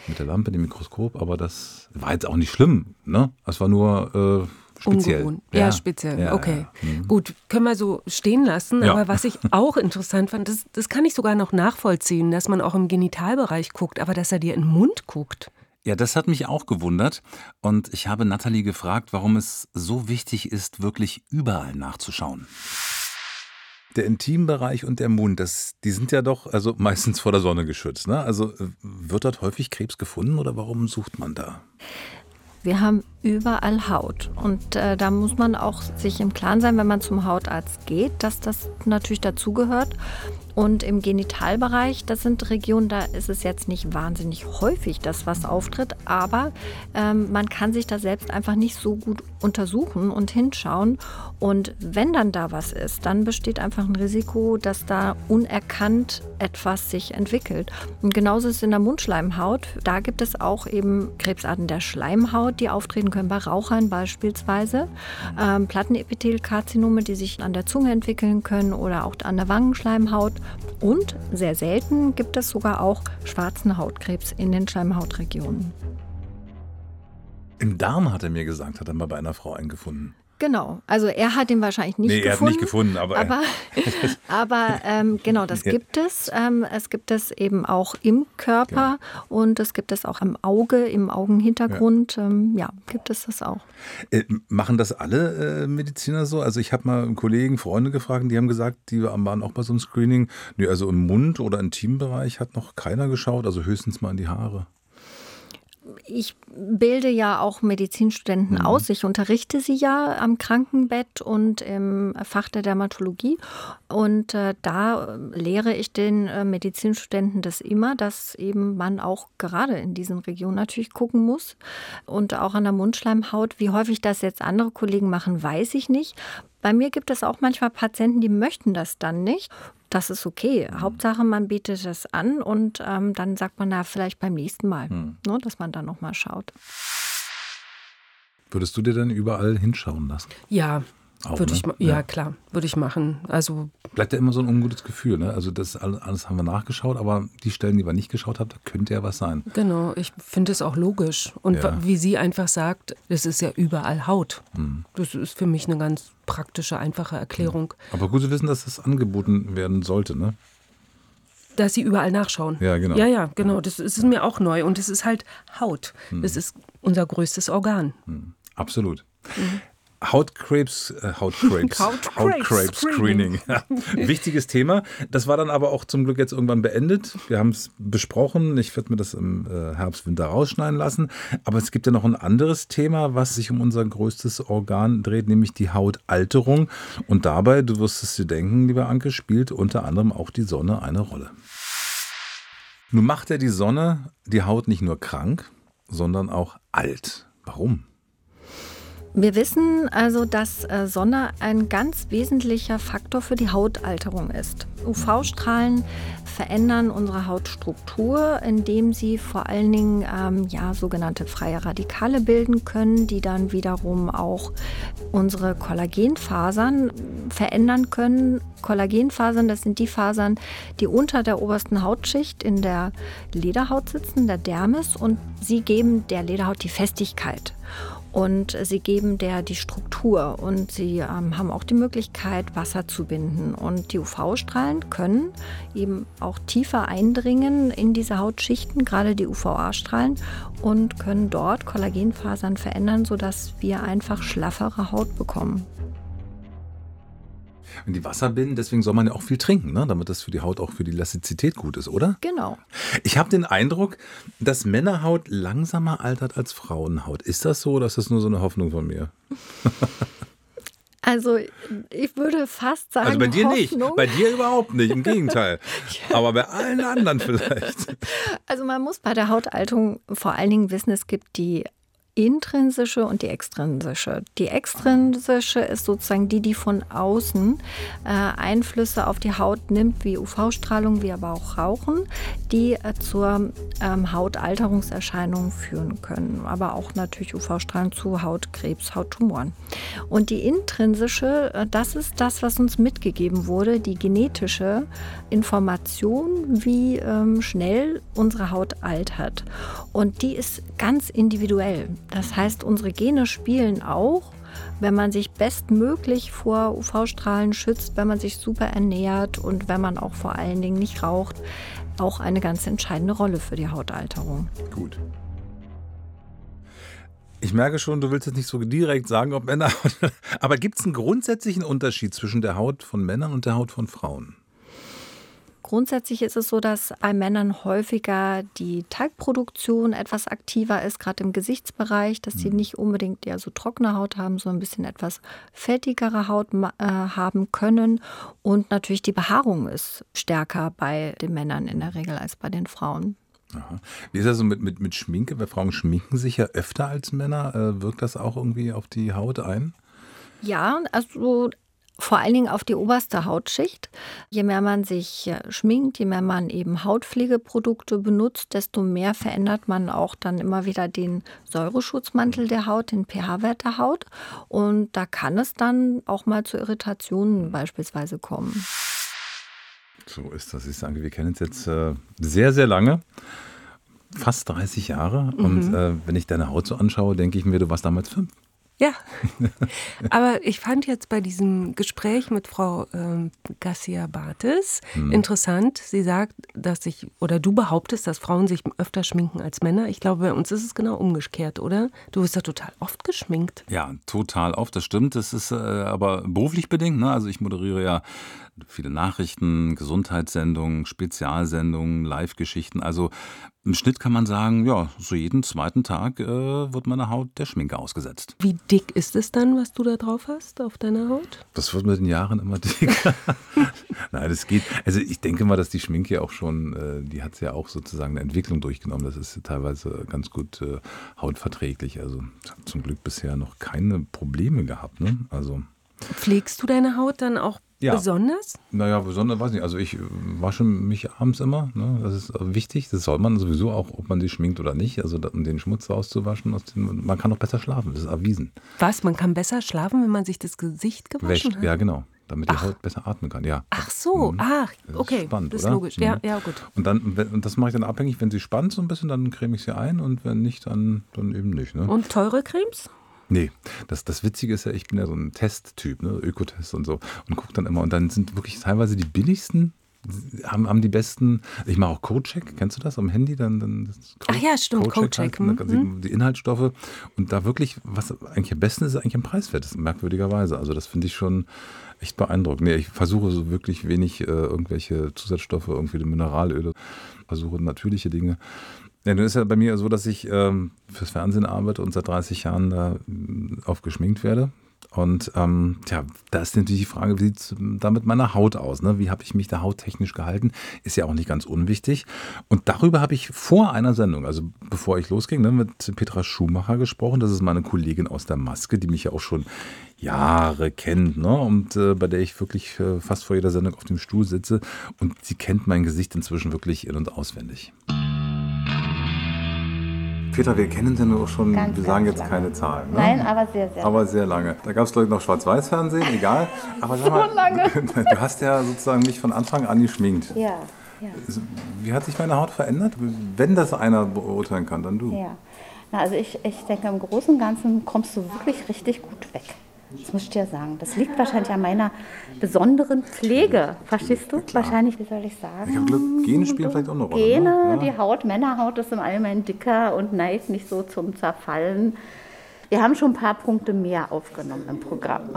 mit der Lampe, dem Mikroskop, aber das war jetzt auch nicht schlimm. Ne? Es war nur äh, speziell. Ungewohnt. Ja, speziell. Ja, okay. ja. Mhm. Gut, können wir so stehen lassen. Ja. Aber was ich auch interessant fand, das, das kann ich sogar noch nachvollziehen, dass man auch im Genitalbereich guckt, aber dass er dir in den Mund guckt. Ja, das hat mich auch gewundert. Und ich habe Nathalie gefragt, warum es so wichtig ist, wirklich überall nachzuschauen. Der Intimbereich und der Mund, das, die sind ja doch also meistens vor der Sonne geschützt. Ne? Also äh, wird dort häufig Krebs gefunden oder warum sucht man da? Wir haben überall Haut. Und äh, da muss man auch sich im Klaren sein, wenn man zum Hautarzt geht, dass das natürlich dazugehört. Und im Genitalbereich, das sind Regionen, da ist es jetzt nicht wahnsinnig häufig, dass was auftritt, aber ähm, man kann sich da selbst einfach nicht so gut untersuchen und hinschauen. Und wenn dann da was ist, dann besteht einfach ein Risiko, dass da unerkannt etwas sich entwickelt. Und genauso ist es in der Mundschleimhaut. Da gibt es auch eben Krebsarten der Schleimhaut, die auftreten können bei Rauchern beispielsweise. Ähm, Plattenepithelkarzinome, die sich an der Zunge entwickeln können oder auch an der Wangenschleimhaut. Und sehr selten gibt es sogar auch schwarzen Hautkrebs in den Schleimhautregionen. Im Darm hat er mir gesagt, hat er mal bei einer Frau einen gefunden. Genau, also er hat ihn wahrscheinlich nicht nee, gefunden. er hat nicht gefunden, aber, Aber, aber ähm, genau, das gibt es. Ähm, es gibt es eben auch im Körper und es gibt es auch am Auge, im Augenhintergrund. Ja, ähm, ja gibt es das auch. Äh, machen das alle äh, Mediziner so? Also ich habe mal einen Kollegen, Freunde gefragt, die haben gesagt, die waren auch bei so einem Screening. Nee, also im Mund- oder Intimbereich hat noch keiner geschaut, also höchstens mal in die Haare. Ich bilde ja auch Medizinstudenten Mhm. aus. Ich unterrichte sie ja am Krankenbett und im Fach der Dermatologie. Und äh, da äh, lehre ich den äh, Medizinstudenten das immer, dass eben man auch gerade in diesen Regionen natürlich gucken muss. Und auch an der Mundschleimhaut. Wie häufig das jetzt andere Kollegen machen, weiß ich nicht. Bei mir gibt es auch manchmal Patienten, die möchten das dann nicht. Das ist okay. Hauptsache, man bietet es an und ähm, dann sagt man da vielleicht beim nächsten Mal, ne, dass man da nochmal schaut. Würdest du dir denn überall hinschauen lassen? Ja, Auch, würde ne? ich, ja, ja, klar, würde ich machen. Also bleibt ja immer so ein ungutes Gefühl. Ne? Also das alles haben wir nachgeschaut, aber die Stellen, die wir nicht geschaut haben, da könnte ja was sein. Genau, ich finde es auch logisch. Und ja. wie sie einfach sagt, es ist ja überall Haut. Hm. Das ist für mich eine ganz praktische, einfache Erklärung. Aber gut zu wissen, dass das angeboten werden sollte, ne? Dass sie überall nachschauen. Ja, genau. Ja, ja, genau. Das ist mir auch neu. Und es ist halt Haut. Hm. Das ist unser größtes Organ. Hm. Absolut. Hautkrebs, äh, Hautkrebs, Hautkrebs Screening. Ja. Wichtiges Thema. Das war dann aber auch zum Glück jetzt irgendwann beendet. Wir haben es besprochen. Ich werde mir das im äh, Herbst, Winter rausschneiden lassen. Aber es gibt ja noch ein anderes Thema, was sich um unser größtes Organ dreht, nämlich die Hautalterung. Und dabei, du wirst es dir denken, lieber Anke, spielt unter anderem auch die Sonne eine Rolle. Nun macht ja die Sonne die Haut nicht nur krank, sondern auch alt. Warum? Wir wissen also, dass äh, Sonne ein ganz wesentlicher Faktor für die Hautalterung ist. UV-Strahlen verändern unsere Hautstruktur, indem sie vor allen Dingen ähm, ja, sogenannte freie Radikale bilden können, die dann wiederum auch unsere Kollagenfasern verändern können. Kollagenfasern, das sind die Fasern, die unter der obersten Hautschicht in der Lederhaut sitzen, der Dermis, und sie geben der Lederhaut die Festigkeit und sie geben der die Struktur und sie ähm, haben auch die Möglichkeit, Wasser zu binden. Und die UV-Strahlen können eben auch tiefer eindringen in diese Hautschichten, gerade die UVA-Strahlen, und können dort Kollagenfasern verändern, sodass wir einfach schlaffere Haut bekommen wenn die Wasser binden, deswegen soll man ja auch viel trinken, ne? damit das für die Haut auch für die Elastizität gut ist, oder? Genau. Ich habe den Eindruck, dass Männerhaut langsamer altert als Frauenhaut. Ist das so oder ist das nur so eine Hoffnung von mir? Also ich würde fast sagen. Also bei dir Hoffnung. nicht, bei dir überhaupt nicht, im Gegenteil. Aber bei allen anderen vielleicht. Also man muss bei der Hautalterung vor allen Dingen wissen, es gibt die intrinsische und die extrinsische. Die extrinsische ist sozusagen die, die von außen äh, Einflüsse auf die Haut nimmt, wie UV-Strahlung, wie aber auch Rauchen, die äh, zur ähm, Hautalterungserscheinungen führen können, aber auch natürlich UV-Strahlen zu Hautkrebs, Hauttumoren. Und die intrinsische, äh, das ist das, was uns mitgegeben wurde, die genetische Information, wie ähm, schnell unsere Haut altert. Und die ist ganz individuell. Das heißt, unsere Gene spielen auch, wenn man sich bestmöglich vor UV-Strahlen schützt, wenn man sich super ernährt und wenn man auch vor allen Dingen nicht raucht, auch eine ganz entscheidende Rolle für die Hautalterung. Gut. Ich merke schon, du willst jetzt nicht so direkt sagen, ob Männer. Aber gibt es einen grundsätzlichen Unterschied zwischen der Haut von Männern und der Haut von Frauen? Grundsätzlich ist es so, dass bei Männern häufiger die Talgproduktion etwas aktiver ist, gerade im Gesichtsbereich, dass sie mhm. nicht unbedingt eher so trockene Haut haben, sondern ein bisschen etwas fettigere Haut äh, haben können. Und natürlich die Behaarung ist stärker bei den Männern in der Regel als bei den Frauen. Aha. Wie ist das so mit, mit, mit Schminke? Weil Frauen schminken sich ja öfter als Männer. Äh, wirkt das auch irgendwie auf die Haut ein? Ja, also vor allen Dingen auf die oberste Hautschicht. Je mehr man sich äh, schminkt, je mehr man eben Hautpflegeprodukte benutzt, desto mehr verändert man auch dann immer wieder den Säureschutzmantel der Haut, den pH-Wert der Haut. Und da kann es dann auch mal zu Irritationen beispielsweise kommen. So ist das. Ich sage, wir kennen uns jetzt äh, sehr, sehr lange. Fast 30 Jahre. Mhm. Und äh, wenn ich deine Haut so anschaue, denke ich mir, du warst damals fünf. Ja, aber ich fand jetzt bei diesem Gespräch mit Frau ähm, Garcia Bartes hm. interessant. Sie sagt, dass ich, oder du behauptest, dass Frauen sich öfter schminken als Männer. Ich glaube, bei uns ist es genau umgekehrt, oder? Du wirst ja total oft geschminkt. Ja, total oft, das stimmt. Das ist äh, aber beruflich bedingt. Ne? Also ich moderiere ja viele Nachrichten, Gesundheitssendungen, Spezialsendungen, Live-Geschichten. Also im Schnitt kann man sagen, ja, so jeden zweiten Tag äh, wird meine Haut der Schminke ausgesetzt. Wie dick ist es dann, was du da drauf hast auf deiner Haut? Das wird mit den Jahren immer dicker. Nein, das geht. Also ich denke mal, dass die Schminke auch schon, äh, die hat ja auch sozusagen eine Entwicklung durchgenommen. Das ist teilweise ganz gut äh, hautverträglich. Also ich habe zum Glück bisher noch keine Probleme gehabt. Ne? Also Pflegst du deine Haut dann auch Ja. Besonders? Naja, besonders weiß nicht. Also ich äh, wasche mich abends immer. Ne? Das ist wichtig. Das soll man sowieso auch, ob man sich schminkt oder nicht. Also um den Schmutz rauszuwaschen. Den, man kann auch besser schlafen. Das ist erwiesen. Was? Man kann besser schlafen, wenn man sich das Gesicht gewaschen Wäscht. hat? Ja, genau. Damit die Haut besser atmen kann, ja. Ach so, mhm. ach, okay. Das ist, spannend, das ist logisch. Mhm. Ja, ja, gut. Und, dann, und das mache ich dann abhängig, wenn sie spannt so ein bisschen, dann creme ich sie ein und wenn nicht, dann, dann eben nicht. Ne? Und teure Cremes? Nee, das, das Witzige ist ja, ich bin ja so ein Testtyp, ne? Ökotest und so. Und gucke dann immer. Und dann sind wirklich teilweise die billigsten haben, haben die besten, ich mache auch Codecheck, kennst du das am Handy? Dann, dann Code, Ach ja, stimmt, Codecheck. Code halt, mhm. Die Inhaltsstoffe und da wirklich, was eigentlich am besten ist, ist eigentlich am Preiswert, ist merkwürdigerweise. Also das finde ich schon echt beeindruckend. Nee, ich versuche so wirklich wenig äh, irgendwelche Zusatzstoffe, irgendwie Mineralöle, versuche natürliche Dinge. Ja, nun ist ja bei mir so, dass ich ähm, fürs Fernsehen arbeite und seit 30 Jahren da äh, aufgeschminkt werde. Und ähm, tja, da ist natürlich die Frage, wie sieht es da mit meiner Haut aus? Ne? Wie habe ich mich da hauttechnisch gehalten? Ist ja auch nicht ganz unwichtig. Und darüber habe ich vor einer Sendung, also bevor ich losging, ne, mit Petra Schumacher gesprochen. Das ist meine Kollegin aus der Maske, die mich ja auch schon Jahre kennt ne? und äh, bei der ich wirklich äh, fast vor jeder Sendung auf dem Stuhl sitze. Und sie kennt mein Gesicht inzwischen wirklich in- und auswendig. Peter, wir kennen sie nur schon, ganz, wir sagen jetzt lange. keine Zahlen. Ne? Nein, aber sehr, sehr Aber sehr lange. Da gab es, glaube ich, noch Schwarz-Weiß-Fernsehen, egal. Aber so mal, lange. du hast ja sozusagen mich von Anfang an geschminkt. Ja, ja. Wie hat sich meine Haut verändert? Wenn das einer beurteilen kann, dann du. Ja. Na, also ich, ich denke, im Großen und Ganzen kommst du wirklich richtig gut weg. Das muss ich dir sagen. Das liegt wahrscheinlich an meiner besonderen Pflege. Verstehst du? Ja, wahrscheinlich, wie soll ich sagen? Ich habe Glück, Gene spielen vielleicht auch eine Rolle. Gene, ne? ja. die Haut, Männerhaut ist im Allgemeinen dicker und neigt nicht so zum Zerfallen. Wir haben schon ein paar Punkte mehr aufgenommen im Programm.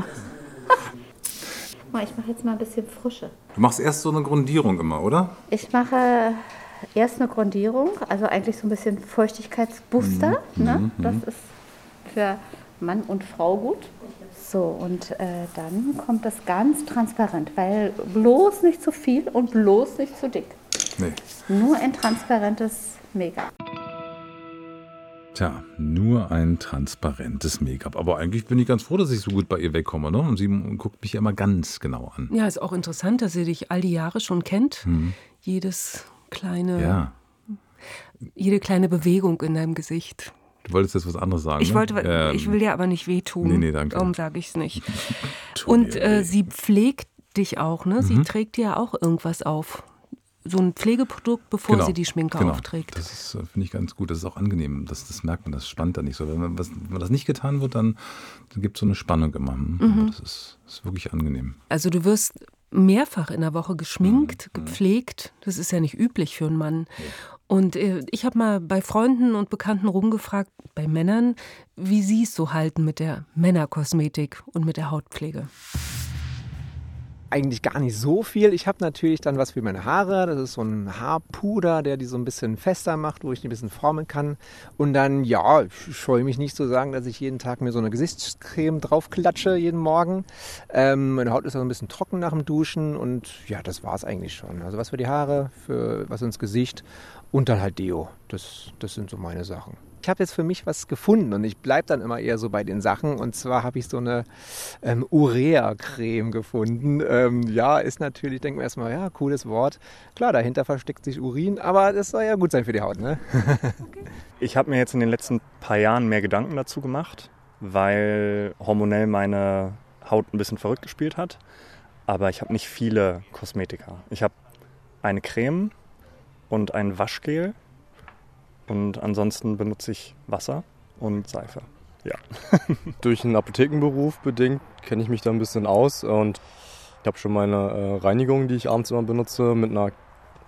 ich mache jetzt mal ein bisschen Frische. Du machst erst so eine Grundierung immer, oder? Ich mache erst eine Grundierung, also eigentlich so ein bisschen Feuchtigkeitsbooster. Mhm. Ne? Mhm, das ist für Mann und Frau gut. So, und äh, dann kommt das ganz transparent, weil bloß nicht zu viel und bloß nicht zu dick. Nee. Nur ein transparentes Make-up. Tja, nur ein transparentes Make-up. Aber eigentlich bin ich ganz froh, dass ich so gut bei ihr wegkomme. Ne? Und sie guckt mich ja immer ganz genau an. Ja, ist auch interessant, dass sie dich all die Jahre schon kennt. Mhm. Jedes kleine, ja. jede kleine Bewegung in deinem Gesicht. Du wolltest jetzt was anderes sagen. Ich, ne? wollte, ähm, ich will dir aber nicht wehtun. Nee, nee, danke. Darum sage ich es nicht. Und äh, sie pflegt dich auch, ne? Sie mhm. trägt dir auch irgendwas auf. So ein Pflegeprodukt, bevor genau, sie die Schminke genau. aufträgt. Das äh, finde ich ganz gut. Das ist auch angenehm. Das, das merkt man, das spannt da nicht so. Wenn, man, was, wenn das nicht getan wird, dann, dann gibt es so eine Spannung immer. Hm, mhm. Das ist, ist wirklich angenehm. Also du wirst mehrfach in der Woche geschminkt, mhm. gepflegt. Das ist ja nicht üblich für einen Mann. Und äh, ich habe mal bei Freunden und Bekannten rumgefragt, bei Männern, wie sie es so halten mit der Männerkosmetik und mit der Hautpflege eigentlich gar nicht so viel. Ich habe natürlich dann was für meine Haare. Das ist so ein Haarpuder, der die so ein bisschen fester macht, wo ich die ein bisschen formen kann. Und dann, ja, ich scheue mich nicht zu sagen, dass ich jeden Tag mir so eine Gesichtscreme draufklatsche, jeden Morgen. Ähm, meine Haut ist also ein bisschen trocken nach dem Duschen und ja, das war es eigentlich schon. Also was für die Haare, für was ins Gesicht und dann halt Deo. Das, das sind so meine Sachen ich habe jetzt für mich was gefunden und ich bleibe dann immer eher so bei den Sachen. Und zwar habe ich so eine ähm, Urea-Creme gefunden. Ähm, ja, ist natürlich, denken wir erstmal, ja, cooles Wort. Klar, dahinter versteckt sich Urin, aber das soll ja gut sein für die Haut, ne? okay. Ich habe mir jetzt in den letzten paar Jahren mehr Gedanken dazu gemacht, weil hormonell meine Haut ein bisschen verrückt gespielt hat. Aber ich habe nicht viele Kosmetika. Ich habe eine Creme und ein Waschgel und ansonsten benutze ich Wasser und Seife. Ja. Durch einen Apothekenberuf bedingt kenne ich mich da ein bisschen aus und ich habe schon meine äh, Reinigung, die ich abends immer benutze, mit einer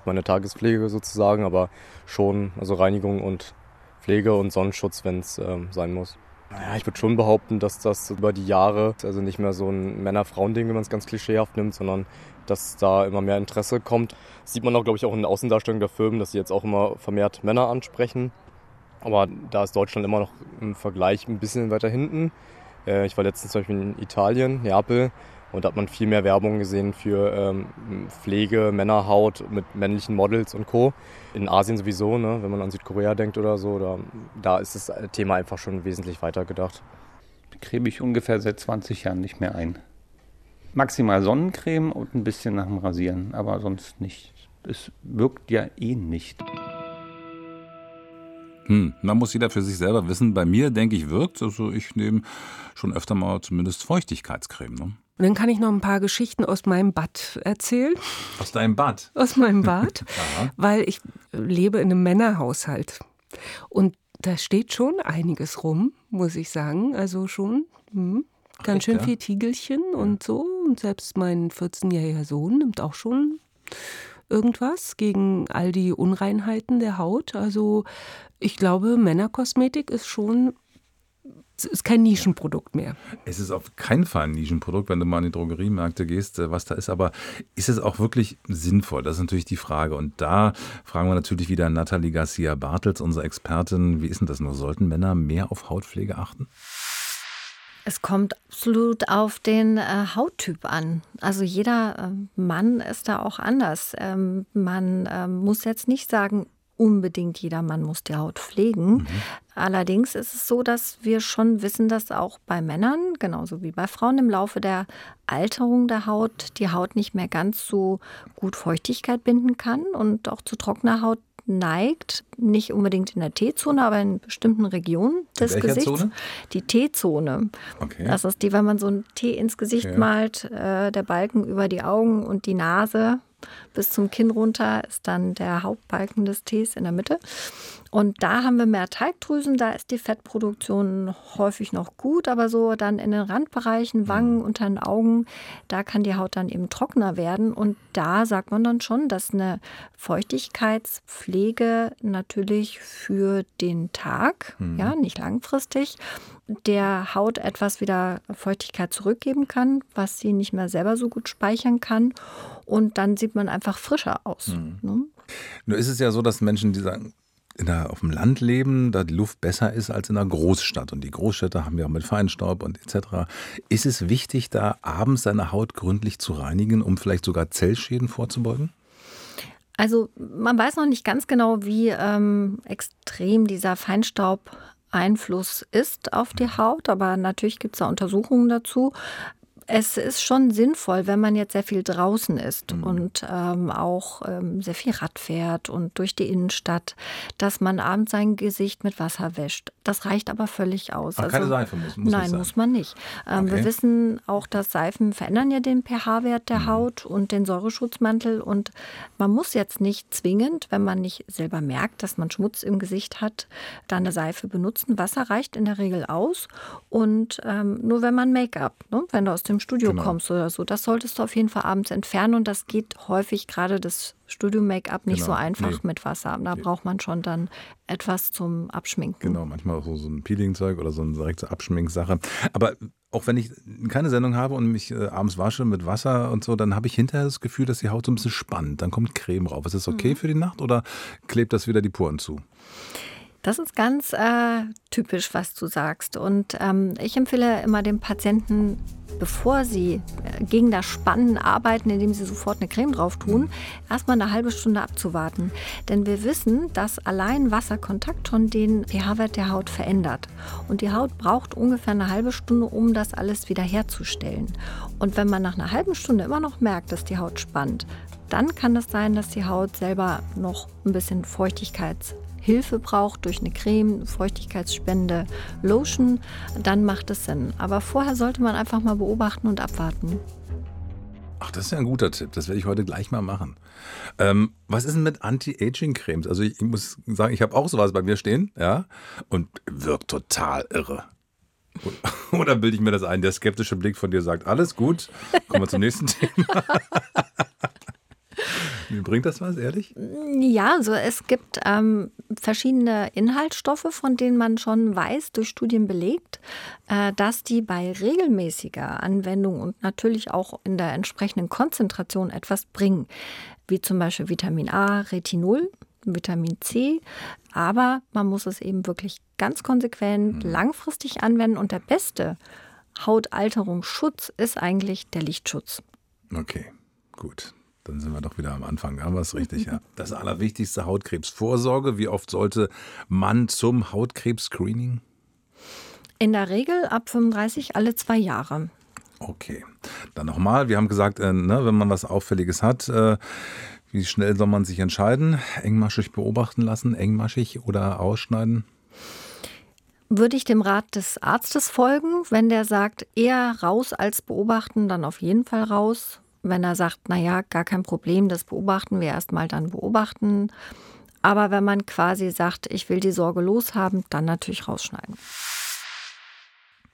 meine Tagespflege sozusagen, aber schon also Reinigung und Pflege und Sonnenschutz, wenn es ähm, sein muss. Naja, ich würde schon behaupten, dass das über die Jahre, also nicht mehr so ein Männer-Frauen-Ding, wenn man es ganz klischeehaft nimmt, sondern dass da immer mehr Interesse kommt. Das sieht man auch, glaube ich, auch in der Außendarstellung der Firmen, dass sie jetzt auch immer vermehrt Männer ansprechen. Aber da ist Deutschland immer noch im Vergleich ein bisschen weiter hinten. Äh, ich war letztens zum Beispiel in Italien, Neapel, und da hat man viel mehr Werbung gesehen für ähm, Pflege, Männerhaut mit männlichen Models und Co. In Asien sowieso, ne? wenn man an Südkorea denkt oder so, da, da ist das Thema einfach schon wesentlich weiter gedacht. Creme ich ungefähr seit 20 Jahren nicht mehr ein. Maximal Sonnencreme und ein bisschen nach dem Rasieren, aber sonst nicht. Es wirkt ja eh nicht. Hm, man muss jeder für sich selber wissen. Bei mir, denke ich, wirkt. Also ich nehme schon öfter mal zumindest Feuchtigkeitscreme. Ne? Und dann kann ich noch ein paar Geschichten aus meinem Bad erzählen. Aus deinem Bad? Aus meinem Bad. weil ich lebe in einem Männerhaushalt. Und da steht schon einiges rum, muss ich sagen. Also schon hm, ganz schön ja? viel Tiegelchen und so. Und selbst mein 14-jähriger Sohn nimmt auch schon irgendwas gegen all die Unreinheiten der Haut. Also ich glaube, Männerkosmetik ist schon es ist kein Nischenprodukt mehr. Es ist auf keinen Fall ein Nischenprodukt, wenn du mal in die Drogeriemärkte gehst, äh, was da ist. Aber ist es auch wirklich sinnvoll? Das ist natürlich die Frage. Und da fragen wir natürlich wieder Nathalie Garcia Bartels, unsere Expertin. Wie ist denn das nur? Sollten Männer mehr auf Hautpflege achten? Es kommt absolut auf den äh, Hauttyp an. Also jeder äh, Mann ist da auch anders. Ähm, man ähm, muss jetzt nicht sagen, unbedingt jeder Mann muss die Haut pflegen. Mhm. Allerdings ist es so, dass wir schon wissen, dass auch bei Männern, genauso wie bei Frauen, im Laufe der Alterung der Haut die Haut nicht mehr ganz so gut Feuchtigkeit binden kann und auch zu trockener Haut neigt, nicht unbedingt in der T-Zone, aber in bestimmten Regionen des in Gesichts. Zone? Die T-Zone. Okay. Das ist die, wenn man so ein T ins Gesicht ja. malt, äh, der Balken über die Augen und die Nase bis zum Kinn runter ist dann der Hauptbalken des Tees in der Mitte. Und da haben wir mehr Teigdrüsen, da ist die Fettproduktion häufig noch gut, aber so dann in den Randbereichen, Wangen, mhm. unter den Augen, da kann die Haut dann eben trockener werden. Und da sagt man dann schon, dass eine Feuchtigkeitspflege natürlich für den Tag, mhm. ja, nicht langfristig, der Haut etwas wieder Feuchtigkeit zurückgeben kann, was sie nicht mehr selber so gut speichern kann. Und dann sieht man einfach frischer aus. Mhm. Ne? Nur ist es ja so, dass Menschen, die sagen, in der, auf dem Land leben, da die Luft besser ist als in einer Großstadt. Und die Großstädte haben ja auch mit Feinstaub und etc. Ist es wichtig, da abends seine Haut gründlich zu reinigen, um vielleicht sogar Zellschäden vorzubeugen? Also man weiß noch nicht ganz genau, wie ähm, extrem dieser Feinstaub Einfluss ist auf die Haut, aber natürlich gibt es da Untersuchungen dazu es ist schon sinnvoll, wenn man jetzt sehr viel draußen ist mhm. und ähm, auch ähm, sehr viel Rad fährt und durch die Innenstadt, dass man abends sein Gesicht mit Wasser wäscht. Das reicht aber völlig aus. Ach, also, keine Seife muss, muss Nein, muss man nicht. Ähm, okay. Wir wissen auch, dass Seifen verändern ja den pH-Wert der mhm. Haut und den Säureschutzmantel und man muss jetzt nicht zwingend, wenn man nicht selber merkt, dass man Schmutz im Gesicht hat, dann eine Seife benutzen. Wasser reicht in der Regel aus und ähm, nur wenn man Make-up, ne, wenn du aus dem Studio genau. kommst oder so. Das solltest du auf jeden Fall abends entfernen und das geht häufig gerade das Studio-Make-up nicht genau. so einfach nee. mit Wasser. Da nee. braucht man schon dann etwas zum Abschminken. Genau, manchmal auch so, so ein Peeling-Zeug oder so eine direkte Abschminksache. Aber auch wenn ich keine Sendung habe und mich äh, abends wasche mit Wasser und so, dann habe ich hinterher das Gefühl, dass die Haut so ein bisschen spannt. Dann kommt Creme rauf. Ist das okay mhm. für die Nacht oder klebt das wieder die Poren zu? Das ist ganz äh, typisch, was du sagst. Und ähm, ich empfehle immer dem Patienten, bevor sie äh, gegen das Spannen arbeiten, indem sie sofort eine Creme drauf tun, erstmal eine halbe Stunde abzuwarten. Denn wir wissen, dass allein Wasserkontakt schon den pH-Wert der Haut verändert. Und die Haut braucht ungefähr eine halbe Stunde, um das alles wieder herzustellen. Und wenn man nach einer halben Stunde immer noch merkt, dass die Haut spannt, dann kann es sein, dass die Haut selber noch ein bisschen Feuchtigkeits Hilfe braucht durch eine Creme, Feuchtigkeitsspende, Lotion, dann macht es Sinn. Aber vorher sollte man einfach mal beobachten und abwarten. Ach, das ist ja ein guter Tipp. Das werde ich heute gleich mal machen. Ähm, was ist denn mit Anti-Aging-Cremes? Also ich, ich, muss sagen, ich habe auch sowas bei mir stehen, ja, und wirkt total irre. Oder bilde ich mir das ein? Der skeptische Blick von dir sagt, alles gut, kommen wir zum nächsten Thema. Bringt das was, ehrlich? Ja, also es gibt ähm, verschiedene Inhaltsstoffe, von denen man schon weiß, durch Studien belegt, äh, dass die bei regelmäßiger Anwendung und natürlich auch in der entsprechenden Konzentration etwas bringen, wie zum Beispiel Vitamin A, Retinol, Vitamin C. Aber man muss es eben wirklich ganz konsequent mhm. langfristig anwenden und der beste Hautalterungsschutz ist eigentlich der Lichtschutz. Okay, gut. Dann sind wir doch wieder am Anfang. Da haben wir es richtig, ja. Das allerwichtigste Hautkrebsvorsorge. Wie oft sollte man zum Hautkrebs-Screening? In der Regel ab 35 alle zwei Jahre. Okay. Dann nochmal, wir haben gesagt, äh, ne, wenn man was Auffälliges hat, äh, wie schnell soll man sich entscheiden? Engmaschig beobachten lassen, engmaschig oder ausschneiden? Würde ich dem Rat des Arztes folgen, wenn der sagt, eher raus als beobachten, dann auf jeden Fall raus. Wenn er sagt, naja, gar kein Problem, das beobachten wir erstmal, dann beobachten. Aber wenn man quasi sagt, ich will die Sorge loshaben, dann natürlich rausschneiden.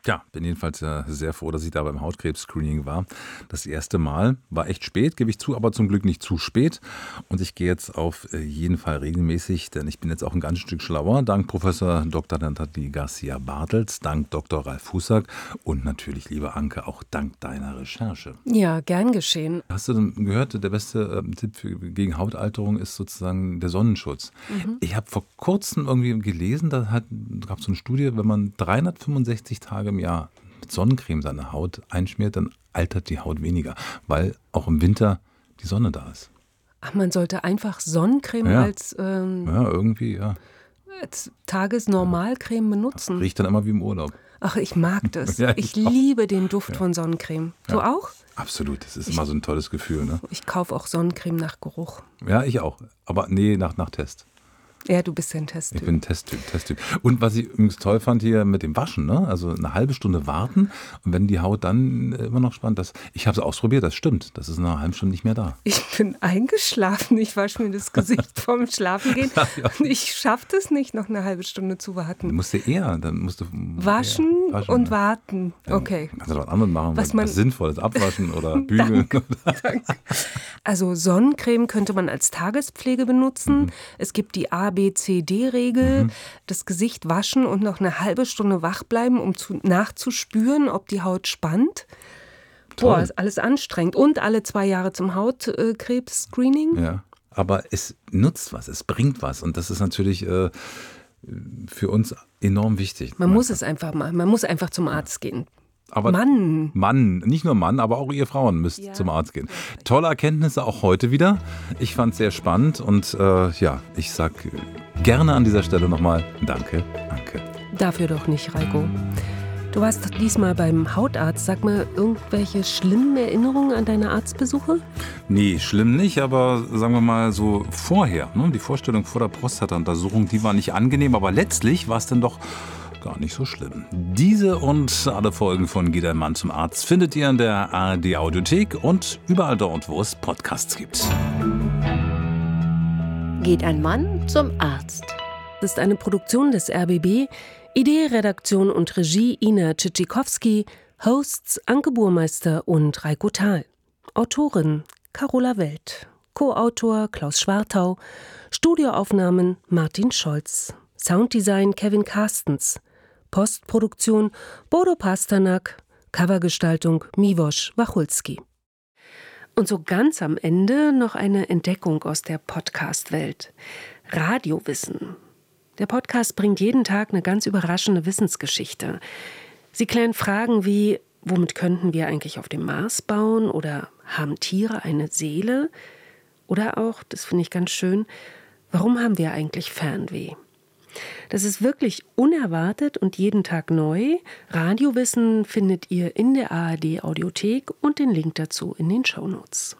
Ja, bin jedenfalls ja sehr froh, dass ich da beim Hautkrebs-Screening war. Das erste Mal war echt spät, gebe ich zu, aber zum Glück nicht zu spät. Und ich gehe jetzt auf äh, jeden Fall regelmäßig, denn ich bin jetzt auch ein ganz Stück schlauer. Dank Professor Dr. Nathalie Garcia Bartels, dank Dr. Ralf Fußack und natürlich, liebe Anke, auch dank deiner Recherche. Ja, gern geschehen. Hast du denn gehört, der beste äh, Tipp für, gegen Hautalterung ist sozusagen der Sonnenschutz. Mhm. Ich habe vor kurzem irgendwie gelesen, da gab es so eine Studie, wenn man 365 Tage im Jahr mit Sonnencreme seine Haut einschmiert, dann altert die Haut weniger, weil auch im Winter die Sonne da ist. Ach, man sollte einfach Sonnencreme ja. als, ähm, ja, irgendwie, ja. als Tagesnormalcreme benutzen. Riecht dann immer wie im Urlaub. Ach, ich mag das. Ja, ich ich liebe den Duft von Sonnencreme. Du auch? Absolut, das ist immer so ein tolles Gefühl. Ne? Ich kaufe auch Sonnencreme nach Geruch. Ja, ich auch. Aber nee, nach, nach Test. Ja, du bist ja ein Testtyp. Ich bin ein Testtyp, Testtyp. Und was ich übrigens toll fand hier mit dem Waschen, ne? also eine halbe Stunde warten und wenn die Haut dann äh, immer noch spannt, das, ich habe es ausprobiert, das stimmt, das ist nach einer halben Stunde nicht mehr da. Ich bin eingeschlafen. Ich wasche mir das Gesicht vorm Schlafengehen. Und ich schaffe das nicht, noch eine halbe Stunde zu Du warten. musst dir eher, dann musst du Waschen, eher waschen, und ne? warten. Okay. Kannst du was anderes machen, Was man- was Sinnvolles, abwaschen oder bügeln. Also Sonnencreme könnte man als Tagespflege benutzen. Mhm. Es gibt die A-B-C-D-Regel. Das Gesicht waschen und noch eine halbe Stunde wach bleiben, um zu, nachzuspüren, ob die Haut spannt. Boah, ist alles anstrengend. Und alle zwei Jahre zum Hautkrebs-Screening. Ja, aber es nutzt was, es bringt was und das ist natürlich äh, für uns enorm wichtig. Man muss es einfach machen. Man muss einfach zum Arzt gehen. Aber Mann. Mann, nicht nur Mann, aber auch ihr Frauen müsst Ja. zum Arzt gehen. Tolle Erkenntnisse auch heute wieder. Ich fand es sehr spannend und äh, ja, ich sag gerne an dieser Stelle nochmal Danke, Anke. Dafür doch nicht, Reiko. Du warst diesmal beim Hautarzt. Sag mal, irgendwelche schlimmen Erinnerungen an deine Arztbesuche? Nee, schlimm nicht, aber sagen wir mal so vorher, ne, die Vorstellung vor der Prostata-Untersuchung, die war nicht angenehm, aber letztlich war es dann doch gar nicht so schlimm. Diese und alle Folgen von Geht ein Mann zum Arzt findet ihr in der ARD Audiothek und überall dort, wo es Podcasts gibt. Geht ein Mann zum Arzt. Das ist eine Produktion des RBB. Idee, Redaktion und Regie Ina Tschitschikowski. Hosts Anke Burmeister und Reiko Thal. Autorin Carola Welt. Co-Autor Klaus Schwartau. Studioaufnahmen Martin Scholz. Sounddesign Kevin Carstens. Postproduktion Bodo Pasternak. Covergestaltung Miwosch Wachulski. Und so ganz am Ende noch eine Entdeckung aus der Podcast-Welt. Radiowissen. Der Podcast bringt jeden Tag eine ganz überraschende Wissensgeschichte. Sie klären Fragen wie, womit könnten wir eigentlich auf dem Mars bauen? Oder haben Tiere eine Seele? Oder auch, das finde ich ganz schön, warum haben wir eigentlich Fernweh? Das ist wirklich unerwartet und jeden Tag neu. Radiowissen findet ihr in der ARD Audiothek und den Link dazu in den Shownotes.